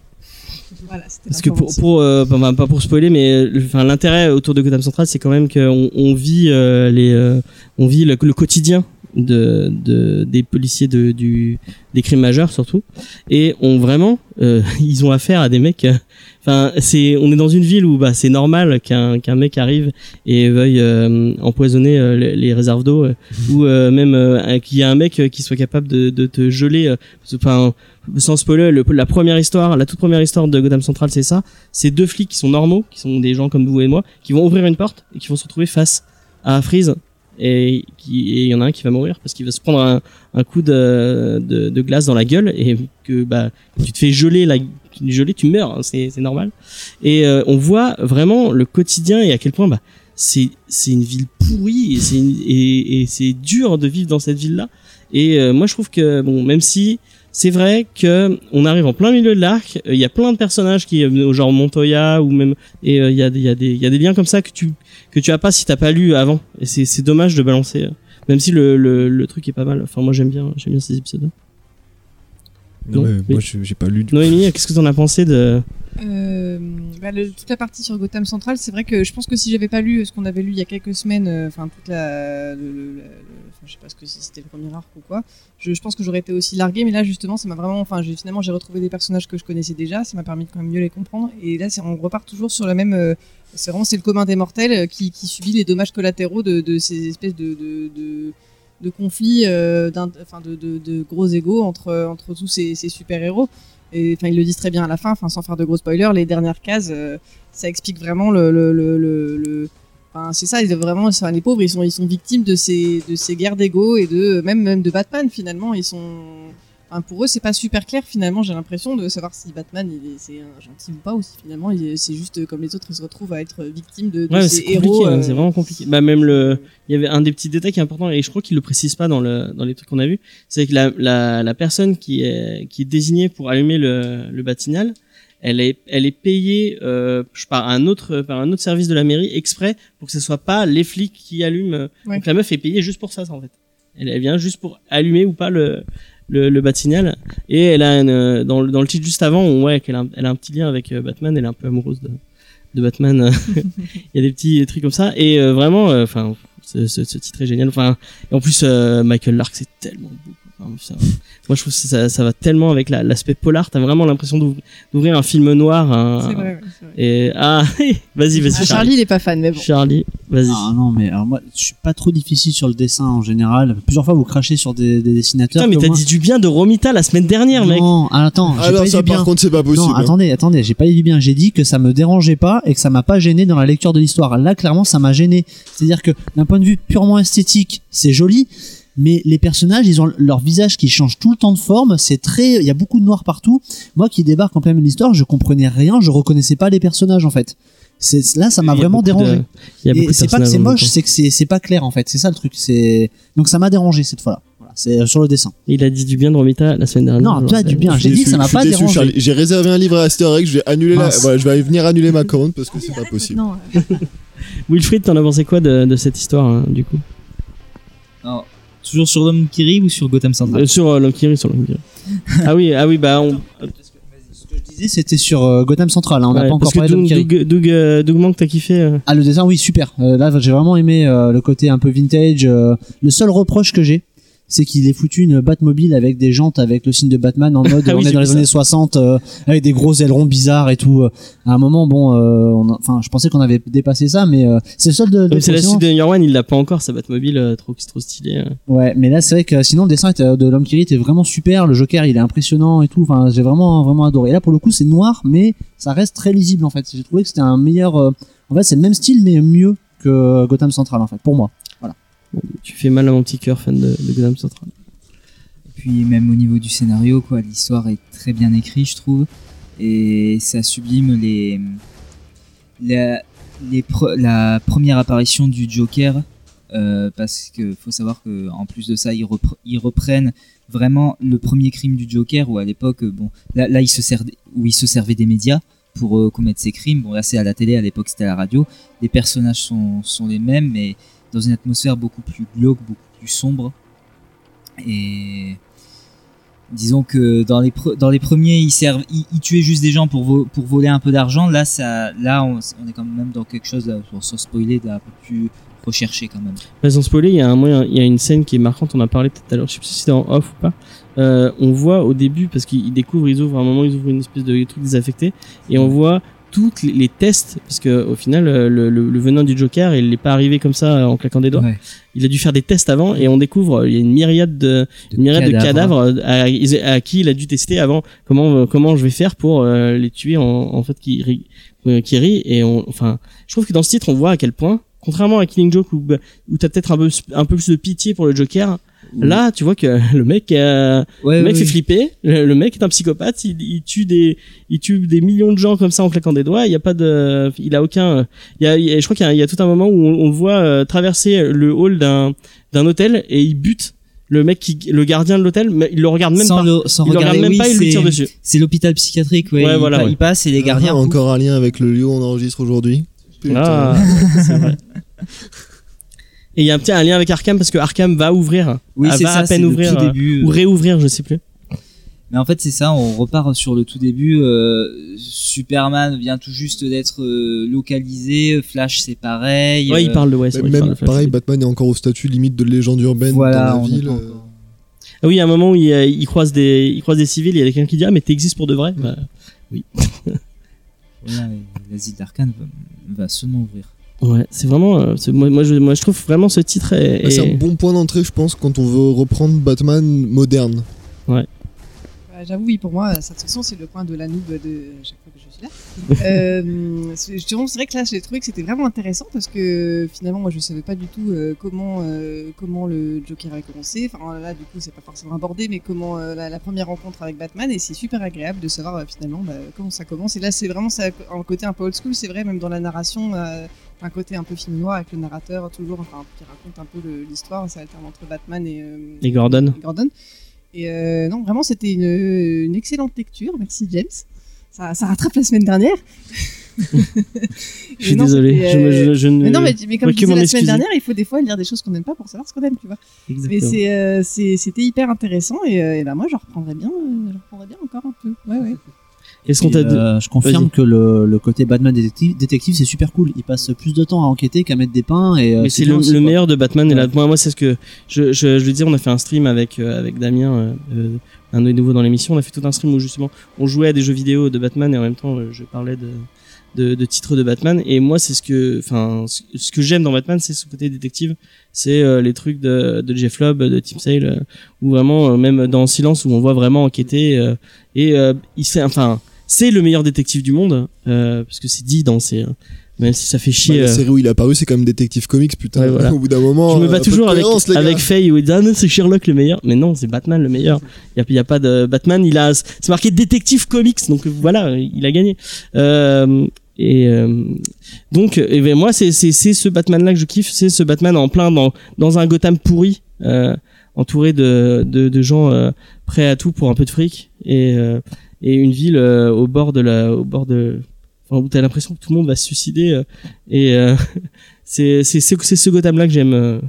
Voilà, parce que pour pour euh, pas, pour spoiler mais enfin l'intérêt autour de Gotham Central c'est quand même qu'on on vit euh, les euh, on vit le, le quotidien de, de des policiers de du des crimes majeurs surtout. Et on vraiment euh, ils ont affaire à des mecs euh, enfin c'est on est dans une ville où bah c'est normal qu'un qu'un mec arrive et veuille euh, empoisonner euh, les, les réserves d'eau euh, ou euh, même euh, qu'il y a un mec qui soit capable de, de te geler euh, enfin sans spoiler le- la première histoire la toute première histoire de Gotham Central c'est ça. C'est deux flics qui sont normaux qui sont des gens comme vous et moi qui vont ouvrir une porte et qui vont se retrouver face à Freeze. Et il y en a un qui va mourir parce qu'il va se prendre un, coup de, glace dans la gueule et que bah tu te fais geler la geler tu meurs hein, c'est normal. Et euh, on voit vraiment le quotidien et à quel point bah c'est une ville pourrie et c'est dur de vivre dans cette ville là et euh, moi je trouve que bon même si c'est vrai que on arrive en plein milieu de l'arc. euh, Il y a plein de personnages qui, euh, genre Montoya ou même, et euh, il y a des, il y a des, il y a des liens comme ça que tu que tu as pas si t'as pas lu avant. Et c'est c'est dommage de balancer. euh, Même si le, le, le truc est pas mal. Enfin, moi j'aime bien, j'aime bien ces épisodes. Non, Ouais, oui. Moi, je- j'ai pas lu du Noémie, qu'est-ce que t'en as pensé de Euh, bah, le- toute la partie sur Gotham Central, c'est vrai que je pense que si j'avais pas lu ce qu'on avait lu il y a quelques semaines, euh, enfin toute la, le, je sais pas ce que c'était le premier arc ou quoi, je, pense que j'aurais été aussi largué, mais là justement, ça m'a vraiment, enfin, finalement j'ai retrouvé des personnages que je connaissais déjà, ça m'a permis de quand même mieux les comprendre, et là, on repart toujours sur la même, euh, c'est vraiment c'est le commun des mortels euh, qui, subit les dommages collatéraux de, ces espèces de, de, conflits, euh, de, de, gros égaux entre entre tous ces, ces super héros. Et enfin, ils le disent très bien à la fin, enfin, sans faire de gros spoilers, les dernières cases, euh, ça explique vraiment le, le, le- Enfin, c'est ça, ils vraiment, enfin, les pauvres, ils sont, ils sont victimes de ces, de ces guerres d'ego et de, même, même de Batman, finalement, ils sont, enfin, pour eux, c'est pas super clair, finalement, j'ai l'impression de savoir si Batman, il est, c'est un gentil ou pas, ou si finalement, il est- c'est juste comme les autres, ils se retrouvent à être victimes de, de Ouais, ces héros. hein, euh, c'est vraiment compliqué. Bah même le, il y avait un des petits détails qui est important et je crois qu'il le précise pas dans le dans les trucs qu'on a vu, c'est que la, la la personne qui est qui est désignée pour allumer le le batignal, elle est elle est payée euh, par un autre par un autre service de la mairie exprès pour que ce soit pas les flics qui allument. euh, Ouais. Donc la meuf est payée juste pour ça, ça en fait. Elle, elle vient juste pour allumer ou pas le le, le batignal et elle a une, euh, dans le dans le titre juste avant on voit qu'elle a, elle a un petit lien avec euh, Batman, elle est un peu amoureuse de de Batman. Il y a des petits trucs comme ça et euh, vraiment euh, enfin ce, ce, ce titre est génial enfin et en plus euh, Michael Lark c'est tellement beau ça- moi je trouve que ça, ça va tellement avec la- l'aspect polar t'as vraiment l'impression d'ouvrir- un film noir un- C'est vrai, vrai. et ah vas-y vas-y Ah, Charlie Charlie, il est pas fan, mais bon. Charlie vas-y Ah non, mais alors moi, je suis pas trop difficile sur le dessin en général. Plusieurs fois, vous crachez sur des, des dessinateurs. putain mais t'as dit du bien de Romita la semaine dernière mec Non, ah, attends, j'ai Alors pas dit ça du bien. par contre c'est pas possible. Non, hein. attendez, attendez, j'ai pas dit du bien. J'ai dit que ça me dérangeait pas et que ça m'a pas gêné dans la lecture de l'histoire. Là, clairement, ça m'a gêné. C'est-à-dire que d'un point de vue purement esthétique, c'est joli, mais les personnages, ils ont leur visage qui change tout le temps de forme. C'est très, il y a beaucoup de noir partout. Moi, qui débarque en plein milieu de l'histoire, je comprenais rien, je reconnaissais pas les personnages en fait. C'est là, ça m'a vraiment dérangé. de c'est pas que c'est moche, c'est que c'est pas clair en fait. C'est ça le truc. C'est donc ça m'a dérangé cette fois-là. C'est euh, sur le dessin. il a dit du bien de Romita la semaine dernière Non, toi, du bien. J'ai dit que ça m'a pas déçu, dérangé. J'ai réservé un livre à Astérix, je vais annuler la, voilà, je vais venir annuler ma commande parce que c'est pas possible. Non, Wilfried t'en as pensé quoi de, de cette histoire hein, du coup? Alors, toujours sur l'homme qui rit ou sur Gotham Central Euh, sur euh, rit, sur l'homme qui rit. ah oui ah oui bah on, Ce que je disais, c'était sur euh, Gotham Central. hein, on n'a ouais, pas encore parce que parlé de Doug, Doug, Doug, euh, Doug t'as kiffé euh Ah, le dessin, oui, super. Euh, là, j'ai vraiment aimé euh, le côté un peu vintage. euh. le seul reproche que j'ai, c'est qu'il ait foutu une Batmobile avec des jantes avec le signe de Batman en mode Ah oui, on est dans les ça. années 60 euh, avec des gros ailerons bizarres et tout. euh. À un moment, bon, euh, enfin, je pensais qu'on avait dépassé ça, mais euh, c'est le seul de. de c'est la suite de Year One, il l'a pas encore, sa Batmobile euh, trop, trop stylée. euh. Ouais, mais là, c'est vrai que sinon, le dessin était- de l'homme qui rit était vraiment super. Le Joker, il est impressionnant et tout. Enfin, j'ai vraiment, vraiment adoré. Et là, pour le coup, c'est noir, mais ça reste très lisible en fait. J'ai trouvé que c'était un meilleur. euh, En fait, c'est le même style, mais mieux que Gotham Central en fait, pour moi. Tu fais mal à mon petit cœur, fan de, de Central. Et puis même au niveau du scénario, quoi, l'histoire est très bien écrite, je trouve, et ça sublime les la, les pre- la première apparition du Joker, euh, parce que faut savoir que en plus de ça, ils, ils reprennent vraiment le premier crime du Joker, où à l'époque, bon, là, là il se sert, où se servait des médias pour euh, commettre ses crimes. Bon, là c'est à la télé, à l'époque c'était à la radio. Les personnages sont, sont les mêmes, mais dans une atmosphère beaucoup plus glauque, beaucoup plus sombre. Et disons que dans les, dans les premiers, ils, servent, ils, ils tuaient juste des gens pour, vo- pour voler un peu d'argent. Là, ça, là on, est quand même dans quelque chose, là, sans spoiler, d'un peu plus recherché quand même. Sans spoiler, il y a un y a une scène qui est marquante, on a parlé tout à l'heure, je sais plus si c'était en off ou pas. Euh, on voit au début, parce qu'ils découvrent, ils ouvrent, un moment, ils ouvrent une espèce de truc désaffecté, et on voit toutes les, les tests, parce que au final, euh, le, le, le venin du Joker, il n'est pas arrivé comme ça euh, en claquant des doigts. Ouais. Il a dû faire des tests avant, et on découvre, euh, il y a une myriade de, une myriade de cadavres à, à qui il a dû tester avant comment comment je vais faire pour euh, les tuer en, en fait qui rit, euh, qui rit et on, enfin je trouve que dans ce titre on voit à quel point contrairement à Killing Joke où où t'as peut-être un peu un peu plus de pitié pour le Joker là tu vois que le mec euh, Ouais, le mec fait flipper le, le mec est un psychopathe il, il tue des il tue des millions de gens comme ça en claquant des doigts il y a pas de il a aucun il y a, je crois qu'il y, a- il y a tout un moment où on, on le voit euh, traverser le hall d'un d'un hôtel et il bute le mec qui, le gardien de l'hôtel, mais il le regarde même sans pas. le, sans il le regarde même oui, pas, il lui c'est- tire dessus. C'est l'hôpital psychiatrique, ouais. Ouais, il, voilà, pa- ouais. il passe et les gardiens. Ah, encore un lien avec le lieu où on enregistre aujourd'hui. Putain. Ah, c'est vrai. Et il y a un petit un lien avec Arkham parce que Arkham va ouvrir, Oui, Ah, c'est va ça, à peine le ouvrir euh, début. ou réouvrir, je sais plus. Mais en fait, c'est ça, on repart sur le tout début. euh, Superman vient tout juste d'être euh, localisé, Flash c'est pareil. Ouais, il euh, parle de ouais, Même, de pareil, Batman est encore au statut limite de légende urbaine Voilà, dans on la ville. euh. Ah oui, il y a un moment où il, euh, il croise des, il croise des civils, il y a quelqu'un qui dit ah mais t'existes pour de vrai. Bah, Voilà, et l'asile d'Arkane va, va seulement ouvrir. Ouais, c'est vraiment, euh, c'est- moi, moi, je, moi je trouve vraiment ce titre est, Bah, c'est est- un bon point d'entrée, je pense, quand on veut reprendre Batman moderne. Bah, J'avoue, oui, pour moi, ça, de toute façon, c'est le point de la noob de chaque fois que je suis là. euh, c'est justement, c'est vrai que là, j'ai trouvé que c'était vraiment intéressant parce que finalement, moi, je savais pas du tout euh, comment euh, comment le Joker avait commencé. Enfin, là, du coup, c'est pas forcément abordé, mais comment euh, la, la première rencontre avec Batman, et c'est super agréable de savoir euh, finalement bah, comment ça commence. Et là, c'est vraiment ça, un côté un peu old school, c'est vrai, même dans la narration. Un côté un peu film noir avec le narrateur toujours enfin qui raconte un peu l'histoire ça alterne entre Batman et, euh, Et Gordon. et Gordon. Et euh, non, vraiment, c'était une, une excellente lecture. Merci, James. Ça, ça rattrape la semaine dernière. Je suis non, désolé, c'était, je, me- euh, je, je ne. Mais non, mais, mais comme je disais la semaine dernière, il faut des fois lire des choses qu'on n'aime pas pour savoir ce qu'on aime, tu vois. Mais Exactement. c'est- c'était hyper intéressant et, et ben moi, je reprendrais bien, je reprendrais bien encore un peu. Ouais, ouais. Est-ce qu'on t'a dit euh, je confirme que le, le côté Batman détective, détective c'est super cool. Il passe plus de temps à enquêter qu'à mettre des pains et euh, Mais c'est le, le meilleur de Batman. Et là, moi, moi c'est ce que je, je, je veux dire. On a fait un stream avec euh, avec Damien, euh, euh, un des nouveaux dans l'émission. On a fait tout un stream où justement on jouait à des jeux vidéo de Batman et en même temps je parlais de de, de titres de Batman. Et moi, c'est ce que, enfin, ce, que j'aime dans Batman, c'est ce côté détective. C'est euh, les trucs de, de Jeff Lobb, de Tim Sale, euh, où vraiment, euh, même dans Silence, où on voit vraiment enquêter. euh, et il fait, enfin, c'est le meilleur détective du monde, euh, parce que c'est dit dans ses, même si ça fait Bah, chier. la euh, série où il est apparu, c'est quand même Détective Comics, putain. Ouais, voilà. Au bout d'un moment. je me euh, bats de toujours avec, avec Faye où il dit ah non c'est Sherlock le meilleur mais non c'est Batman le meilleur il y a, a pas de Batman il a c'est marqué détective comics donc voilà il a gagné euh, et euh, donc et ben, moi c'est c'est c'est ce Batman là que je kiffe c'est ce Batman en plein dans dans un Gotham pourri euh, entouré de, de de gens euh, prêts à tout pour un peu de fric et euh, et une ville euh, au bord de la au bord de enfin où t'as l'impression que tout le monde va se suicider euh, et euh, c'est c'est c'est ce Gotham là que j'aime euh,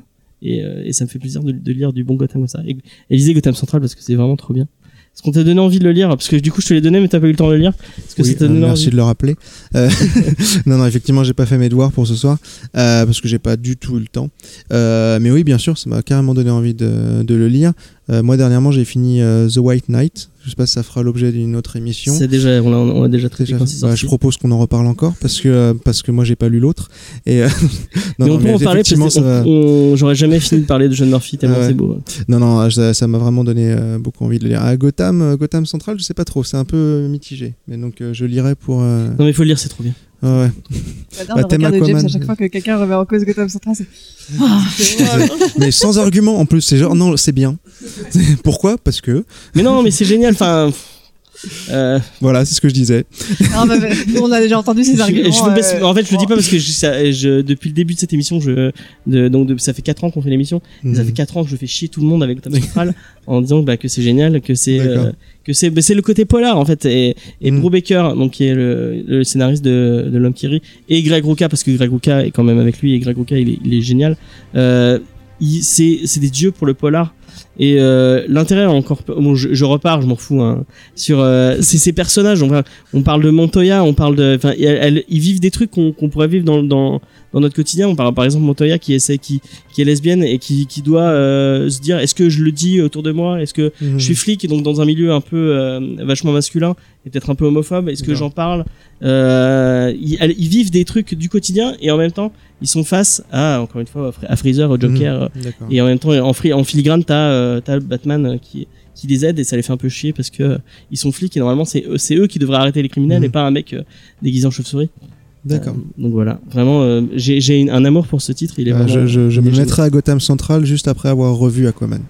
et, euh, et ça me fait plaisir de, de lire du bon Gotham comme ça et, et lisez Gotham Central parce que c'est vraiment trop bien est-ce qu'on t'a donné envie de le lire? Parce que du coup je te l'ai donné mais t'as pas eu le temps de le lire est-ce que Oui, euh, merci envie? de le rappeler. Euh, non, non, effectivement, j'ai pas fait mes devoirs pour ce soir euh, parce que j'ai pas du tout eu le temps. Euh, mais oui, bien sûr, ça m'a carrément donné envie de, de le lire. Euh, moi, dernièrement, j'ai fini euh, The White Knight. Je sais pas si ça fera l'objet d'une autre émission. c'est déjà on l'a déjà traité Déjà, bah, je propose qu'on en reparle encore parce que euh, parce que moi j'ai pas lu l'autre. Et euh, non, mais non, on peut en parler parce effectivement, que ça j'aurais jamais fini de parler de John Murphy tellement Ah ouais. c'est beau. Non non ça ça m'a vraiment donné beaucoup envie de le lire. À Gotham Gotham Central je sais pas trop. C'est un peu mitigé. Mais donc je lirai pour non mais il faut le lire c'est trop bien. ah ouais. J'adore Bah, thème de James Aquaman. à chaque fois que quelqu'un remet en cause Gotham Central. C'est mais sans argument en plus c'est genre non c'est bien pourquoi? Parce que mais non mais c'est génial enfin euh, voilà c'est ce que je disais Ah, bah, bah, on a déjà entendu ces arguments. je me baisse- euh, en fait, je le dis pas parce que je, ça- je- depuis le début de cette émission, je, de- donc de- ça fait 4 ans qu'on fait l'émission. Ça Mhm. fait 4 ans que je fais chier tout le monde avec le thème central en disant bah, que c'est génial, que c'est euh, que c'est bah, c'est le côté polar en fait. Et, et. Brubaker, donc qui est le, le scénariste de, de L'homme qui rit, et Greg Rucka parce que Greg Rucka est quand même avec lui et Greg Rucka il est, il est génial. Euh, c'est des dieux pour le polar. Et euh, l'intérêt encore, bon, je, je repars, je m'en fous. Hein, sur euh, c'est ces personnages. On, parle de Montoya, on parle de, enfin, ils vivent des trucs qu'on pourrait vivre dans, dans dans notre quotidien. On parle par exemple Montoya qui essaie, qui qui est lesbienne et qui qui doit euh, se dire est-ce que je le dis autour de moi, est-ce que Mhm. je suis flic et donc dans un milieu un peu vachement masculin et peut-être un peu homophobe? Est-ce que j'en parle? Ils, elles- ils vivent des trucs du quotidien et en même temps ils sont face à encore une fois à Freezer, au Joker. Mhm. D'accord. Et en même temps, en, fri- en filigrane, t'as t'as Batman euh, qui qui les aide et ça les fait un peu chier parce que euh, ils sont flics et normalement c'est eux, c'est eux qui devraient arrêter les criminels Mhm. et pas un mec euh, déguisé en chauve-souris. D'accord. Euh, donc voilà, vraiment, euh, j'ai un amour pour ce titre. Il est Euh, vraiment. je, je, je il me mettrai à Gotham Central juste après avoir revu Aquaman.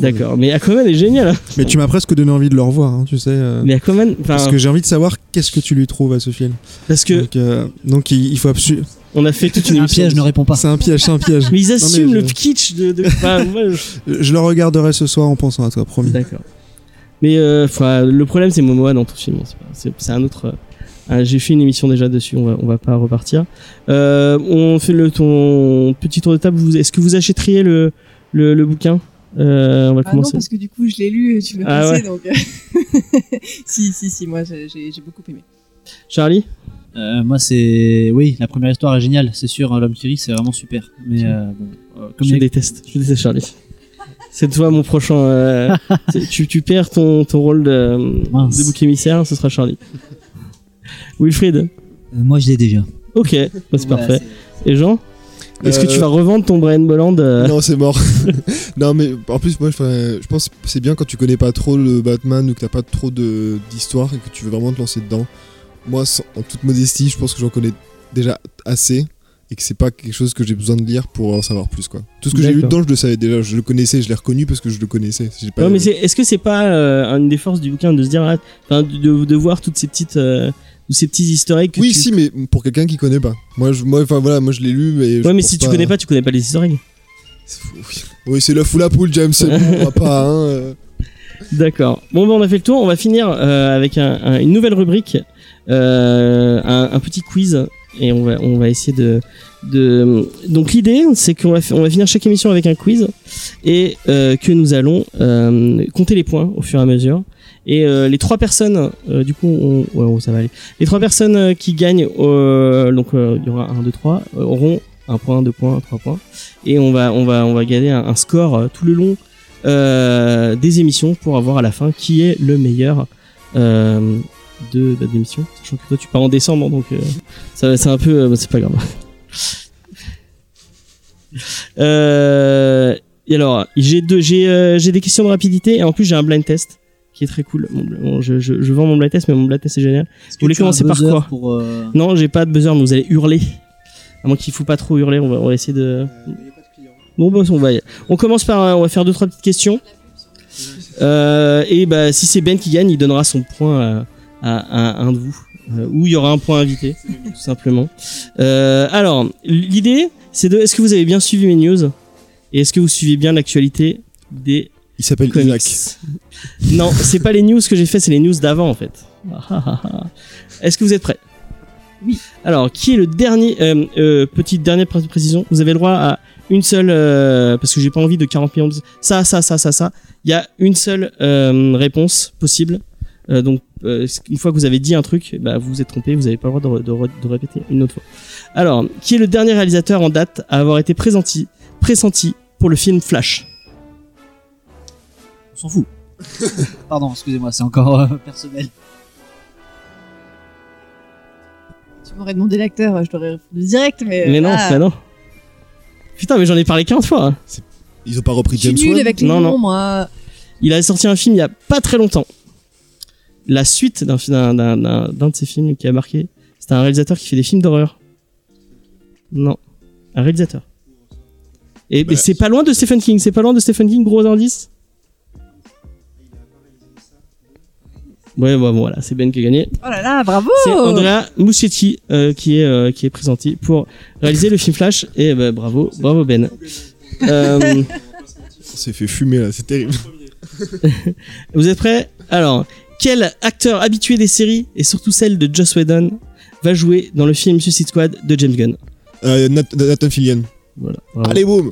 D'accord, mais Aquaman est génial. hein. Mais tu m'as presque donné envie de le revoir, hein, tu sais. euh, Mais Aquaman, parce que j'ai envie de savoir qu'est-ce que tu lui trouves à ce film. parce que Donc, euh, donc il, il faut absolument. on a fait toute une Un émission. piège, ne réponds pas. C'est un piège, c'est un piège. Mais ils Non, assument mais le kitsch de. de... enfin, moi, je- Je le regarderai ce soir en pensant à toi, promis. D'accord. Mais euh, le problème, c'est Momoa dans tout film. C'est pas- C'est un autre. euh, J'ai fait une émission déjà dessus. On va, on va pas repartir. Euh, on fait le ton petit tour de table. Est-ce que vous achèteriez le le, le bouquin? Euh, On va Ah non, commencer. parce que du coup, je l'ai lu et tu l'as Ah passé, ouais. donc. si, si, si, moi, j'ai beaucoup aimé. Charlie. Euh, moi, c'est. Oui, la première histoire est géniale, c'est sûr. hein, L'homme qui rit, c'est vraiment super. Mais euh, bon, euh, comme je déteste. Je déteste Charlie. C'est toi mon prochain. euh, tu, tu perds ton, ton rôle de, de bouc émissaire, ce sera Charlie. Wilfried. Euh, moi, je l'ai déjà. Ok, bah, c'est Voilà, parfait. Et Jean Est-ce que Euh, tu vas revendre ton Brian Bolland euh, Non, c'est mort. non, mais en plus, moi, je pense que c'est bien quand tu connais pas trop le Batman ou que t'as pas trop d'histoire et que tu veux vraiment te lancer dedans. Moi, sans- en toute modestie, je pense que j'en connais déjà assez et que c'est pas quelque chose que j'ai besoin de lire pour en savoir plus, quoi. Tout ce que j'ai lu dedans, je le savais déjà, je le connaissais, je l'ai reconnu parce que je le connaissais. Pas- Ouais, mais est-ce que c'est pas euh, une des forces du bouquin de se dire, ah, de, de, de voir toutes ces petites, euh, tous ces petits historiques que Oui, tu- si, mais pour quelqu'un qui connaît pas. Moi, je, moi, enfin voilà, moi je l'ai lu, mais. Ouais, mais si tu connais pas, tu connais pas les historiques. Oui, c'est l'œuf ou la poule, James. on va pas. Hein, euh. D'accord. Bon, ben on a fait le tour. On va finir euh, avec un- un- une nouvelle rubrique, euh, un, un petit quiz, et on va, on va essayer de. de... Donc l'idée, c'est qu'on va, on va finir chaque émission avec un quiz et euh, que nous allons compter les points au fur et à mesure. Et euh, les trois personnes, euh, du coup, on, ouais, oh, ça va aller. Les trois personnes euh, qui gagnent, donc il y aura un, deux, trois, euh, auront un point, deux points, trois points, et on va, on va, on va gagner un, score tout le long euh, des émissions pour avoir à la fin qui est le meilleur euh, de bah, d'émission. Sachant que toi tu pars en décembre, donc euh, ça c'est un peu, bah, c'est pas grave. Et alors j'ai deux, j'ai j'ai des questions de rapidité et en plus j'ai un blind test qui est très cool. Bon, je, je, je vends mon blind test, mais mon blind test est génial. Vous voulez commencer par quoi pour, euh, Non, j'ai pas de buzzer, mais vous allez hurler. À moins qu'il faut pas trop hurler, on va, on va essayer de. Bon, bah, on va, y- on commence par, on va faire deux trois petites questions. Euh, et bah, si c'est Ben qui gagne, il donnera son point à, à- à un de vous, euh, ou il y aura un point invité, tout simplement. Euh, alors, l'idée, c'est de, est-ce que vous avez bien suivi mes news? Et est-ce que vous suivez bien l'actualité des Il s'appelle Isaac. Non, c'est pas les news que j'ai fait, c'est les news d'avant en fait. Est-ce que vous êtes prêts? Oui. Alors, qui est le dernier euh, euh, Petite dernière pré- précision, vous avez le droit à une seule euh, parce que j'ai pas envie de 40 millions de ça, ça, ça, ça, ça. Il y a une seule euh, réponse possible. Euh, donc, euh, une fois que vous avez dit un truc, bah, vous vous êtes trompé, vous n'avez pas le droit de, de de répéter une autre fois. Alors, qui est le dernier réalisateur en date à avoir été pressenti, pressenti pour le film Flash? S'en fout. Pardon, excusez-moi, c'est encore euh, personnel. Tu m'aurais demandé l'acteur, je t'aurais répondu direct, mais. Mais non, ah, bah non. Putain, mais j'en ai parlé 15 fois. hein. Ils ont pas repris Je suis James nulle Wan. avec les Non, noms, non. moi. Il a sorti un film il y a pas très longtemps. La suite d'un d'un- d'un- d'un- d'un de ses films qui a marqué. C'était un réalisateur qui fait des films d'horreur. Non, un réalisateur. Et Bah, mais c'est pas loin de Stephen King. C'est pas loin de Stephen King. Gros indice. Ouais, bah, voilà, c'est Ben qui a gagné. Oh là là, bravo C'est Andrea Muschietti euh, qui est euh, qui est présenté pour réaliser le film Flash. Et bah, bravo, bravo Ben. Euh, On s'est fait fumer là, c'est terrible. Vous êtes prêts? Alors, quel acteur habitué des séries et surtout celle de Joss Whedon va jouer dans le film Suicide Squad de James Gunn? Euh, Nat- Nathan Fillion. Voilà. bravo. Allez, boum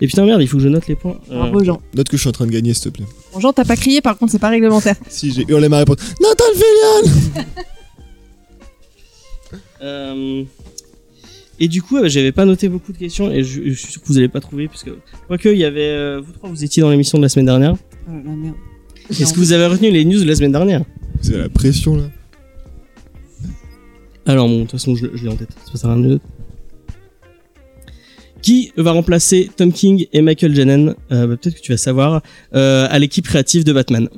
Et putain merde, il faut que je note les points. Euh, Bravo, Jean. Note que je suis en train de gagner, s'il te plaît. Bon, Jean, t'as pas crié, par contre, c'est pas réglementaire. Si j'ai hurlé ma réponse. Nathan Fillion euh, et du coup, euh, j'avais pas noté beaucoup de questions et je, je suis sûr que vous allez pas trouver puisque quoique il y avait euh, vous trois, vous étiez dans l'émission de la semaine dernière. Oh là, merde. Est-ce que vous avez retenu les news de la semaine dernière? C'est la pression là. Alors bon, de toute façon, je, je l'ai en tête. Ça passe à rien d'autre. Qui va remplacer Tom King et Michael Janen euh, bah, Peut-être que tu vas savoir euh, à l'équipe créative de Batman.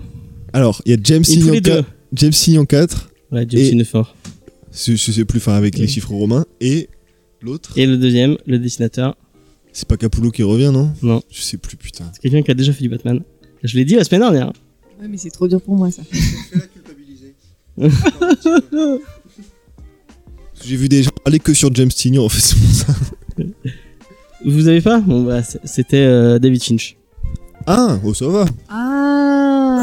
Alors, il y a James Signon les deux. 4. James Signon 4. Ouais, James. Je je sais plus, enfin avec les chiffres romains. Et l'autre. Et le deuxième, le dessinateur, C'est pas Capullo qui revient, non? Non. Je sais plus, putain. c'est quelqu'un qui a déjà fait du Batman. Je l'ai dit la semaine dernière. Ouais, mais c'est trop dur pour moi ça. J'ai vu des gens parler que sur James Tignon en fait, c'est pour ça. Vous avez pas Bon bah c'était euh, David Finch. Ah, oh ça va.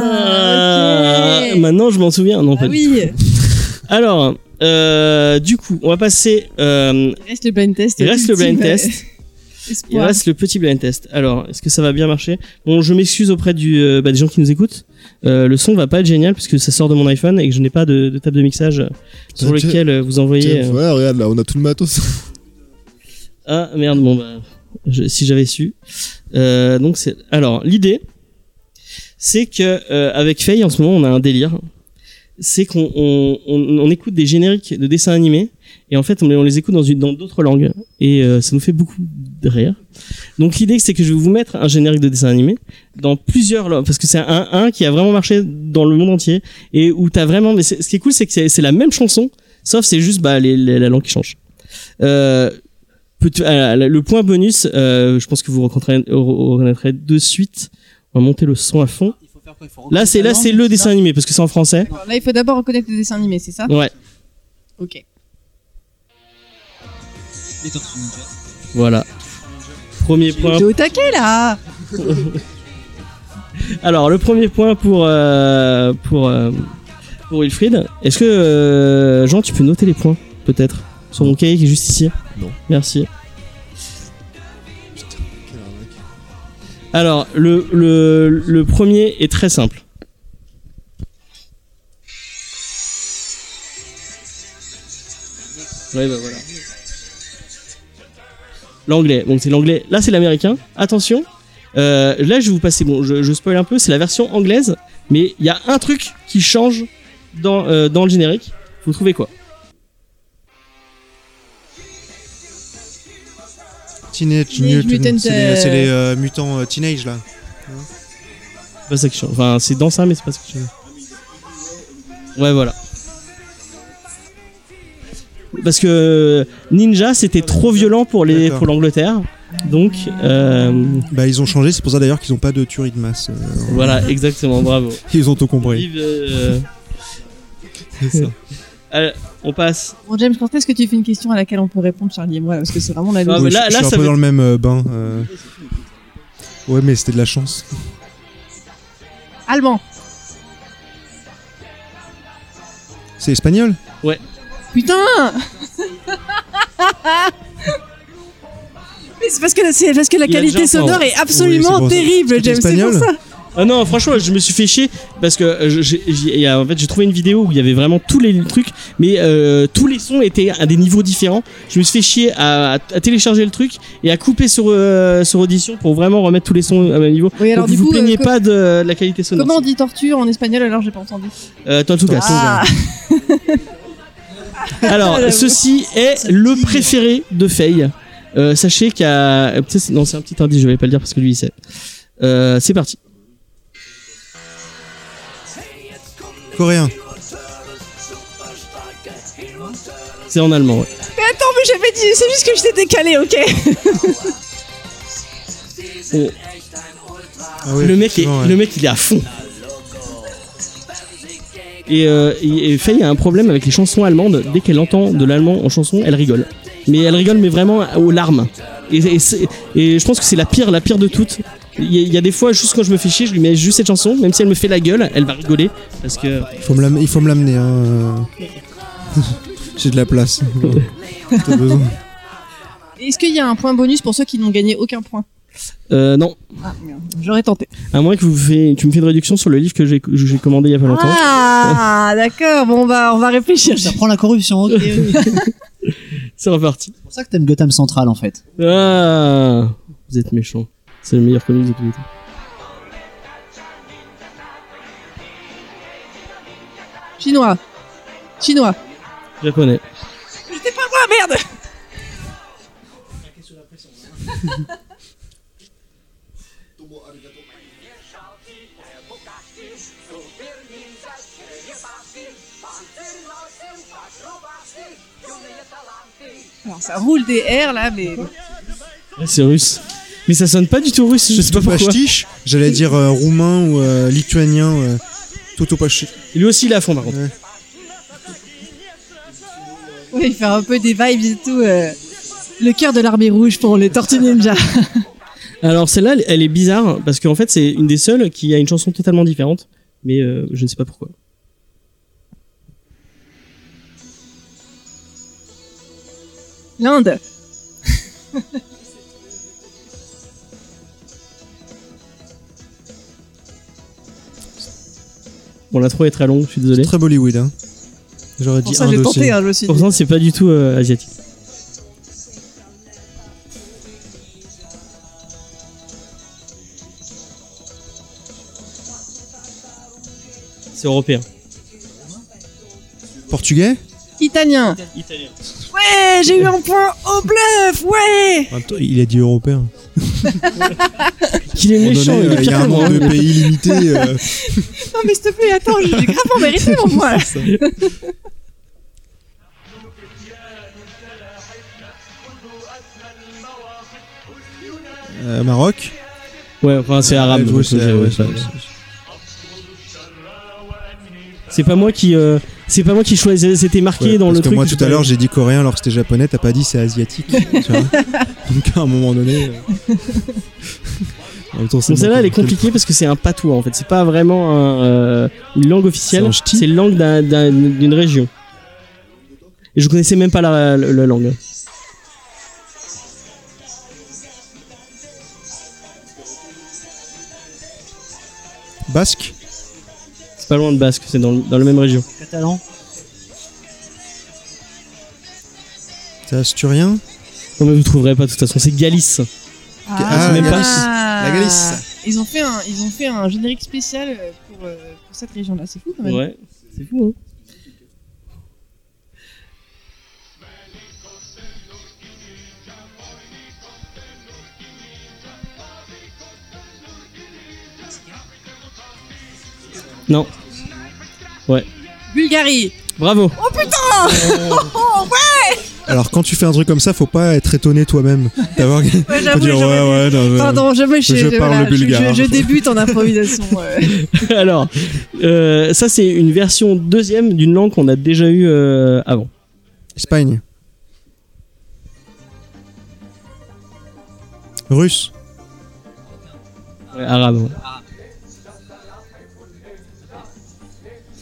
Ah, ok. Maintenant je m'en souviens. Non pas Ah du oui. tout. Alors euh, du coup on va passer. euh, Il reste le blind test. il reste le blind test. euh, Il reste le petit blind test. Alors, est-ce que ça va bien marcher? Bon, je m'excuse auprès du, euh, bah, des gens qui nous écoutent. Euh, le son va pas être génial puisque ça sort de mon iPhone et que je n'ai pas de, de table de mixage euh, sur Ah, lequel euh, vous envoyez. Tiens, euh, voilà, regarde là, on a tout le matos. Ah merde, bon bah, je- si j'avais su. Euh, donc c'est. Alors, l'idée, c'est que euh, avec Faye en ce moment, on a un délire. C'est qu'on on, on- écoute des génériques de dessins animés et en fait on, les écoute dans une dans d'autres langues et euh, ça nous fait beaucoup de rire. Donc l'idée c'est que je vais vous mettre un générique de dessin animé dans plusieurs langues parce que c'est un un qui a vraiment marché dans le monde entier et où t'as vraiment mais ce qui est cool c'est que c'est la même chanson sauf c'est juste bah les, les- la langue qui change. Euh, le point bonus, euh, je pense que vous reconnaîtrez, reconnaîtrez de suite. On va monter le son à fond. Il faut faire quoi? Il faut Là, c'est là, c'est le dessin animé parce que c'est en français. Là, il faut d'abord reconnaître le dessin animé, c'est ça? Ouais, Ok. Voilà. Premier point. T'es au taquet là Alors, le premier point pour euh, pour euh, pour Wilfried. Est-ce que euh, Jean, tu peux noter les points, peut-être, sur mon cahier qui est juste ici. Non. Merci. Quelle arnaque. Alors, le le le premier est très simple. Ouais, bah voilà. L'anglais. Donc c'est l'anglais. Là, c'est l'américain. Attention. Euh, là, je vais vous passer. Bon, je, je spoil un peu. C'est la version anglaise, mais il y a un truc qui change dans euh, dans le générique. Vous trouvez quoi? Teenage Teenage Mutant, Mutant, c'est les, euh, les, euh, mutants euh, teenage là. C'est pas ça qui change. Enfin, c'est dans ça, mais c'est pas change. Ouais, voilà. Parce que Ninja, c'était trop violent pour les pour l'Angleterre. Donc, euh, Bah ils ont changé, c'est pour ça d'ailleurs qu'ils ont pas de tuerie de masse. euh, voilà, exactement, bravo. Ils ont tout compris. Vive, euh, C'est ça. allez, on passe. Bon, James, quand est-ce que tu fais une question à laquelle on peut répondre, Charlie et moi Parce que c'est vraiment la Ah, Ouais, là- je, je là, suis un ça peu veut- dans le même euh, bain. euh. Ouais, mais c'était de la chance. Allemand C'est espagnol? Putain Mais c'est parce que, c'est parce que la qualité sonore est absolument Oui, terrible, James. C'est pour espagnol? ça. Ah non, franchement, je me suis fait chier parce que euh, j'ai- en fait j'ai trouvé une vidéo où il y avait vraiment tous les trucs, mais euh, tous les sons étaient à des niveaux différents. Je me suis fait chier à, à télécharger le truc et à couper sur euh, sur audition pour vraiment remettre tous les sons à même niveau. Oui, alors Donc, du vous coup, plaignez euh, co- pas de, de la qualité sonore. comment on dit tortue en espagnol alors j'ai pas entendu Euh, toi, en tout cas. Ah Alors, ceci est le préféré de Faye. Euh, sachez qu'il y a. euh, Non, c'est un petit indice, je vais pas le dire parce que lui il sait. Euh, c'est parti. Coréen. C'est en allemand, ouais. Mais attends, mais j'avais dit, c'est juste que je t'ai décalé, ok Ah le, mec est, ouais. le mec il est à fond. Et, euh, et, et Faye a un problème avec les chansons allemandes. Dès qu'elle entend de l'allemand en chanson, elle rigole. Mais elle rigole, mais vraiment aux larmes. Et, et je pense que c'est la pire, la pire de toutes. Il y, a- il y a des fois, juste quand je me fais chier, je lui mets juste cette chanson, même si elle me fait la gueule, elle va rigoler. Parce que. Il faut me l'am- il faut me l'amener. Hein. J'ai de la place. T'as besoin. Est-ce qu'il y a un point bonus pour ceux qui n'ont gagné aucun point? Euh, non. Ah, merde, j'aurais tenté. À moins que vous fait, tu me fais une réduction sur le livre que j'ai commandé il y a pas longtemps. Ah, d'accord, bon, bah, on va réfléchir. Ça prend la corruption, ok. c'est C'est reparti. pour ça que t'aimes Gotham Central en fait. Ah, vous êtes méchant. C'est le meilleur comics de tous les temps. Chinois. Chinois. Japonais. C'était pas moi, merde Alors ça roule des airs là, mais c'est russe. Mais ça sonne pas du tout russe, je sais pas pourquoi. J'allais dire euh, roumain ou euh, lituanien. Euh, Totopachi. Lui aussi, il est à fond par contre. Ouais. Oui, faire un peu des vibes et tout. euh, Le cœur de l'armée rouge pour les Tortues Ninja. Alors celle-là, elle- elle est bizarre parce qu'en fait, c'est une des seules qui a une chanson totalement différente, mais euh, je ne sais pas pourquoi. L'Inde. Bon, l'intro est très longue, je suis désolé. Très Bollywood, hein. J'aurais dit Pour ça, j'ai tenté, hein, je me suis dit. Pourtant, c'est pas du tout euh, asiatique. C'est européen. Portugais? Italien. Ouais, j'ai eu un point au bluff, ouais. Temps, Il a dit européen. Qu'il est méchant, donné, il est Il y a un nombre de pays limité. euh, Non mais s'il te plaît, attends, j'ai gravement mérité mon point. euh, Maroc. Ouais, enfin, c'est arabe. Ouais, ouais, euh, ouais, C'est pas moi qui, euh, c'est pas moi qui choisis. C'était marqué Ouais, dans parce le que truc. moi tout à l'heure j'ai dit coréen alors que c'était japonais, t'as pas dit c'est asiatique. tu vois Donc à un moment donné. euh, temps, Donc celle-là, elle est compliquée parce que c'est un patois en fait. C'est pas vraiment un, euh, une langue officielle. C'est une langue d'un- d'un- d'une région. Et je connaissais même pas la, la- la langue. Basque? C'est pas loin de Basque, c'est dans, le- dans la même région. Catalan. C'est asturien Non mais vous trouverez pas de toute façon, c'est Galice. Ah, c'est même pas- La Galice. Ils ont fait un, ils ont fait un générique spécial pour, euh, pour cette région-là. C'est fou quand même. Ouais, c'est fou hein. Non, Bulgarie. bravo. Alors quand tu fais un truc comme ça, faut pas être étonné toi-même d'avoir. Ouais, faut dire ouais ouais. non, mais- Pardon, je me je parle voilà, bulgare. Je, je débute en improvisation. ouais. Alors, euh, ça c'est une version deuxième d'une langue qu'on a déjà eue euh, avant. Espagne. Russe. Ouais, arabe. ouais.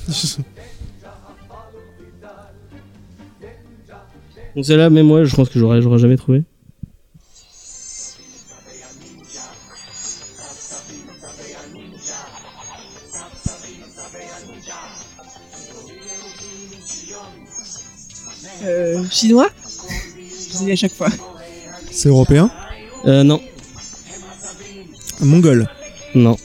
Donc celle-là, même moi, je pense que j'aurais, j'aurais jamais trouvé. Euh, chinois? Je dis à chaque fois. C'est européen? Euh, non, Mongol? non,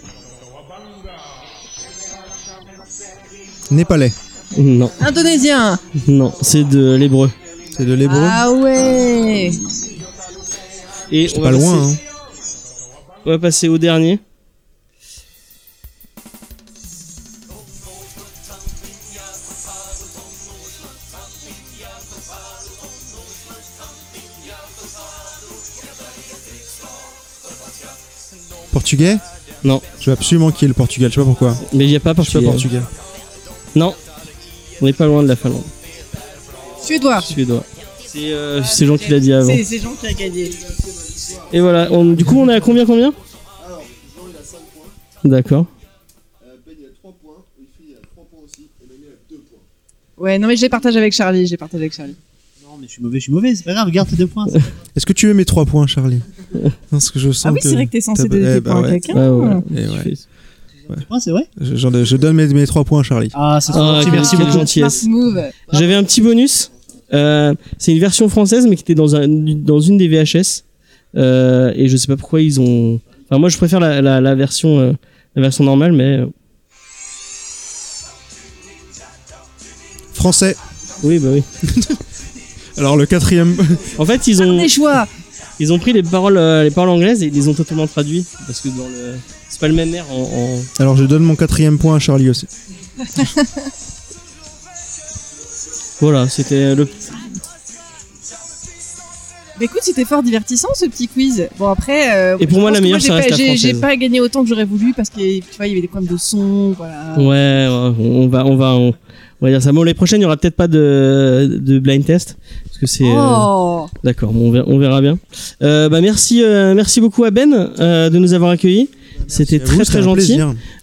Népalais. non, Indonésien non, c'est de l'hébreu. C'est de l'hébreu. Ah ouais Et on pas va loin. passer- Hein. On va passer au dernier. Portugais? Non. Je veux absolument qu'il y ait le Portugal. Je sais pas pourquoi. Mais il n'y a pas Je suis pas portugais. Non, on n'est pas loin de la Finlande. Suédois Suédois. C'est euh, c'est Jean qui l'a dit avant. C'est c'est Jean qui a gagné. Et voilà, on- du coup on est à combien combien? D'accord. Ouais, non mais je les partage avec Charlie, je les partage avec Charlie. Non, mais je suis mauvais, je suis mauvais, c'est pas grave, garde tes deux points. Est-ce que tu veux mes trois points, Charlie? Parce que je sens Ah oui, que. c'est vrai que t'es censé t'as- donner eh des bah points à ouais. quelqu'un. Ouais, ouais. Eh ouais. c'est vrai Je, donne mes, mes trois points à Charlie. Ah, c'est trop Ah, gentil, merci beaucoup. gentillesse. J'avais un petit bonus. Euh, c'est une version française mais qui était dans, un, dans une des VHS. Euh, et je sais pas pourquoi ils ont. Enfin moi je préfère la, la, la version euh, la version normale mais Français. oui bah oui. Alors le quatrième. En fait ils ont Les choix ils ont pris les paroles euh, les paroles anglaises et ils les ont totalement traduit parce que dans le c'est pas le même air en, en- Alors je donne mon quatrième point à Charlie aussi. voilà c'était le Mais écoute, c'était fort divertissant ce petit quiz. Bon après. euh, Et pour moi, la meilleure, ça reste pas- la j'ai- J'ai pas gagné autant que j'aurais voulu parce que tu vois, il y avait des problèmes de son, voilà. Ouais, ouais, on va, on va, on, on va dire ça. Bon, les prochaines, il y aura peut-être pas de, de blind test que c'est. euh, Oh. D'accord, bon, on, verra, on verra bien. Euh, bah merci, euh, merci beaucoup à Ben euh, de nous avoir accueillis. C'était vous, très très un gentil.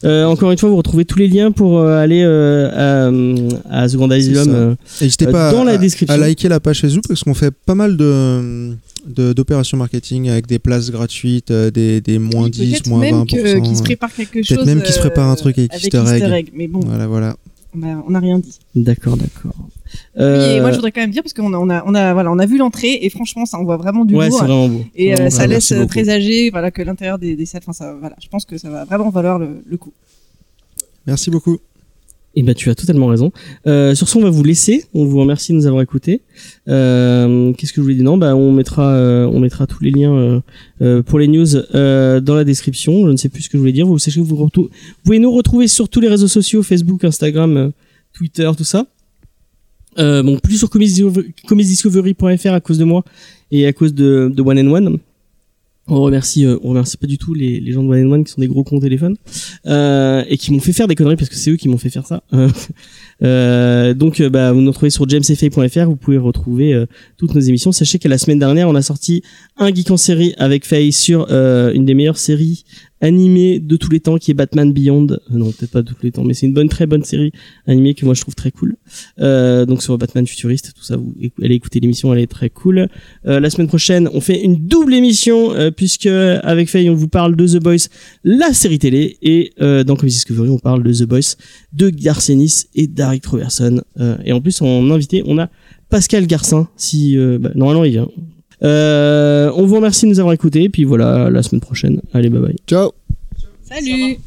Euh, encore une fois, vous retrouvez tous les liens pour euh, aller euh, à, à Second Asylum. Euh, N'hésitez Euh, pas dans la à, description. à liker la page Facebook parce qu'on fait pas mal de de- d'opérations marketing avec des places gratuites, des, des moins 10, Peut-être moins même 20%. que- qu'il se prépare quelque chose. même qu'il se prépare un truc avec Easter egg. Mais bon, Voilà, voilà. on a, on a rien dit. D'accord, d'accord. Oui, Euh, et moi, je voudrais quand même dire parce qu'on a, on a, on a, voilà, on a vu l'entrée et franchement, ça envoie vraiment du ouais, lourd. c'est vraiment beau. Et euh, Vraiment ça laisse merci euh, présager, voilà, que l'intérieur des, des salles, enfin, ça, voilà, je pense que ça va vraiment valoir le, le coup. Merci beaucoup. Et bah tu as totalement raison. Euh, sur ce, on va vous laisser. On vous remercie de nous avoir écoutés. Euh, Qu'est-ce que je voulais dire? Non, bah on mettra, euh, on mettra tous les liens euh, euh, pour les news euh, dans la description. Je ne sais plus ce que je voulais dire. Vous sachez que vous, pouvez nous retrouver sur tous les réseaux sociaux Facebook, Instagram, euh, Twitter, tout ça. Euh, bon, plus sur comicsdiscovery- comicsdiscovery.fr à cause de moi et à cause de, de One and One. On remercie, euh, on remercie pas du tout les, gens de One and One qui sont des gros cons au téléphone euh, et qui m'ont fait faire des conneries parce que c'est eux qui m'ont fait faire ça. Euh, donc, euh, bah, vous nous retrouvez sur jamesfa.fr. Vous pouvez retrouver euh, toutes nos émissions. Sachez que la semaine dernière, on a sorti un geek en série avec Faye sur une des meilleures séries animées de tous les temps, qui est Batman Beyond. Non, peut-être pas de tous les temps, mais c'est une bonne, très bonne série animée que moi je trouve très cool. Euh, donc sur Batman futuriste, tout ça, vous allez écouter l'émission, elle est très cool. Euh, la semaine prochaine, on fait une double émission euh, puisque avec Faye, on vous parle de The Boys, la série télé, et euh, dans Comics Discovery, on parle de The Boys, de Garcenis et d'Aric Troverson. Euh, et en plus, en invité, on a Pascal Garcin. Si bah, normalement il vient. Euh, on vous remercie de nous avoir écoutés. Et puis voilà, la semaine prochaine. Allez, bye bye. Ciao Salut!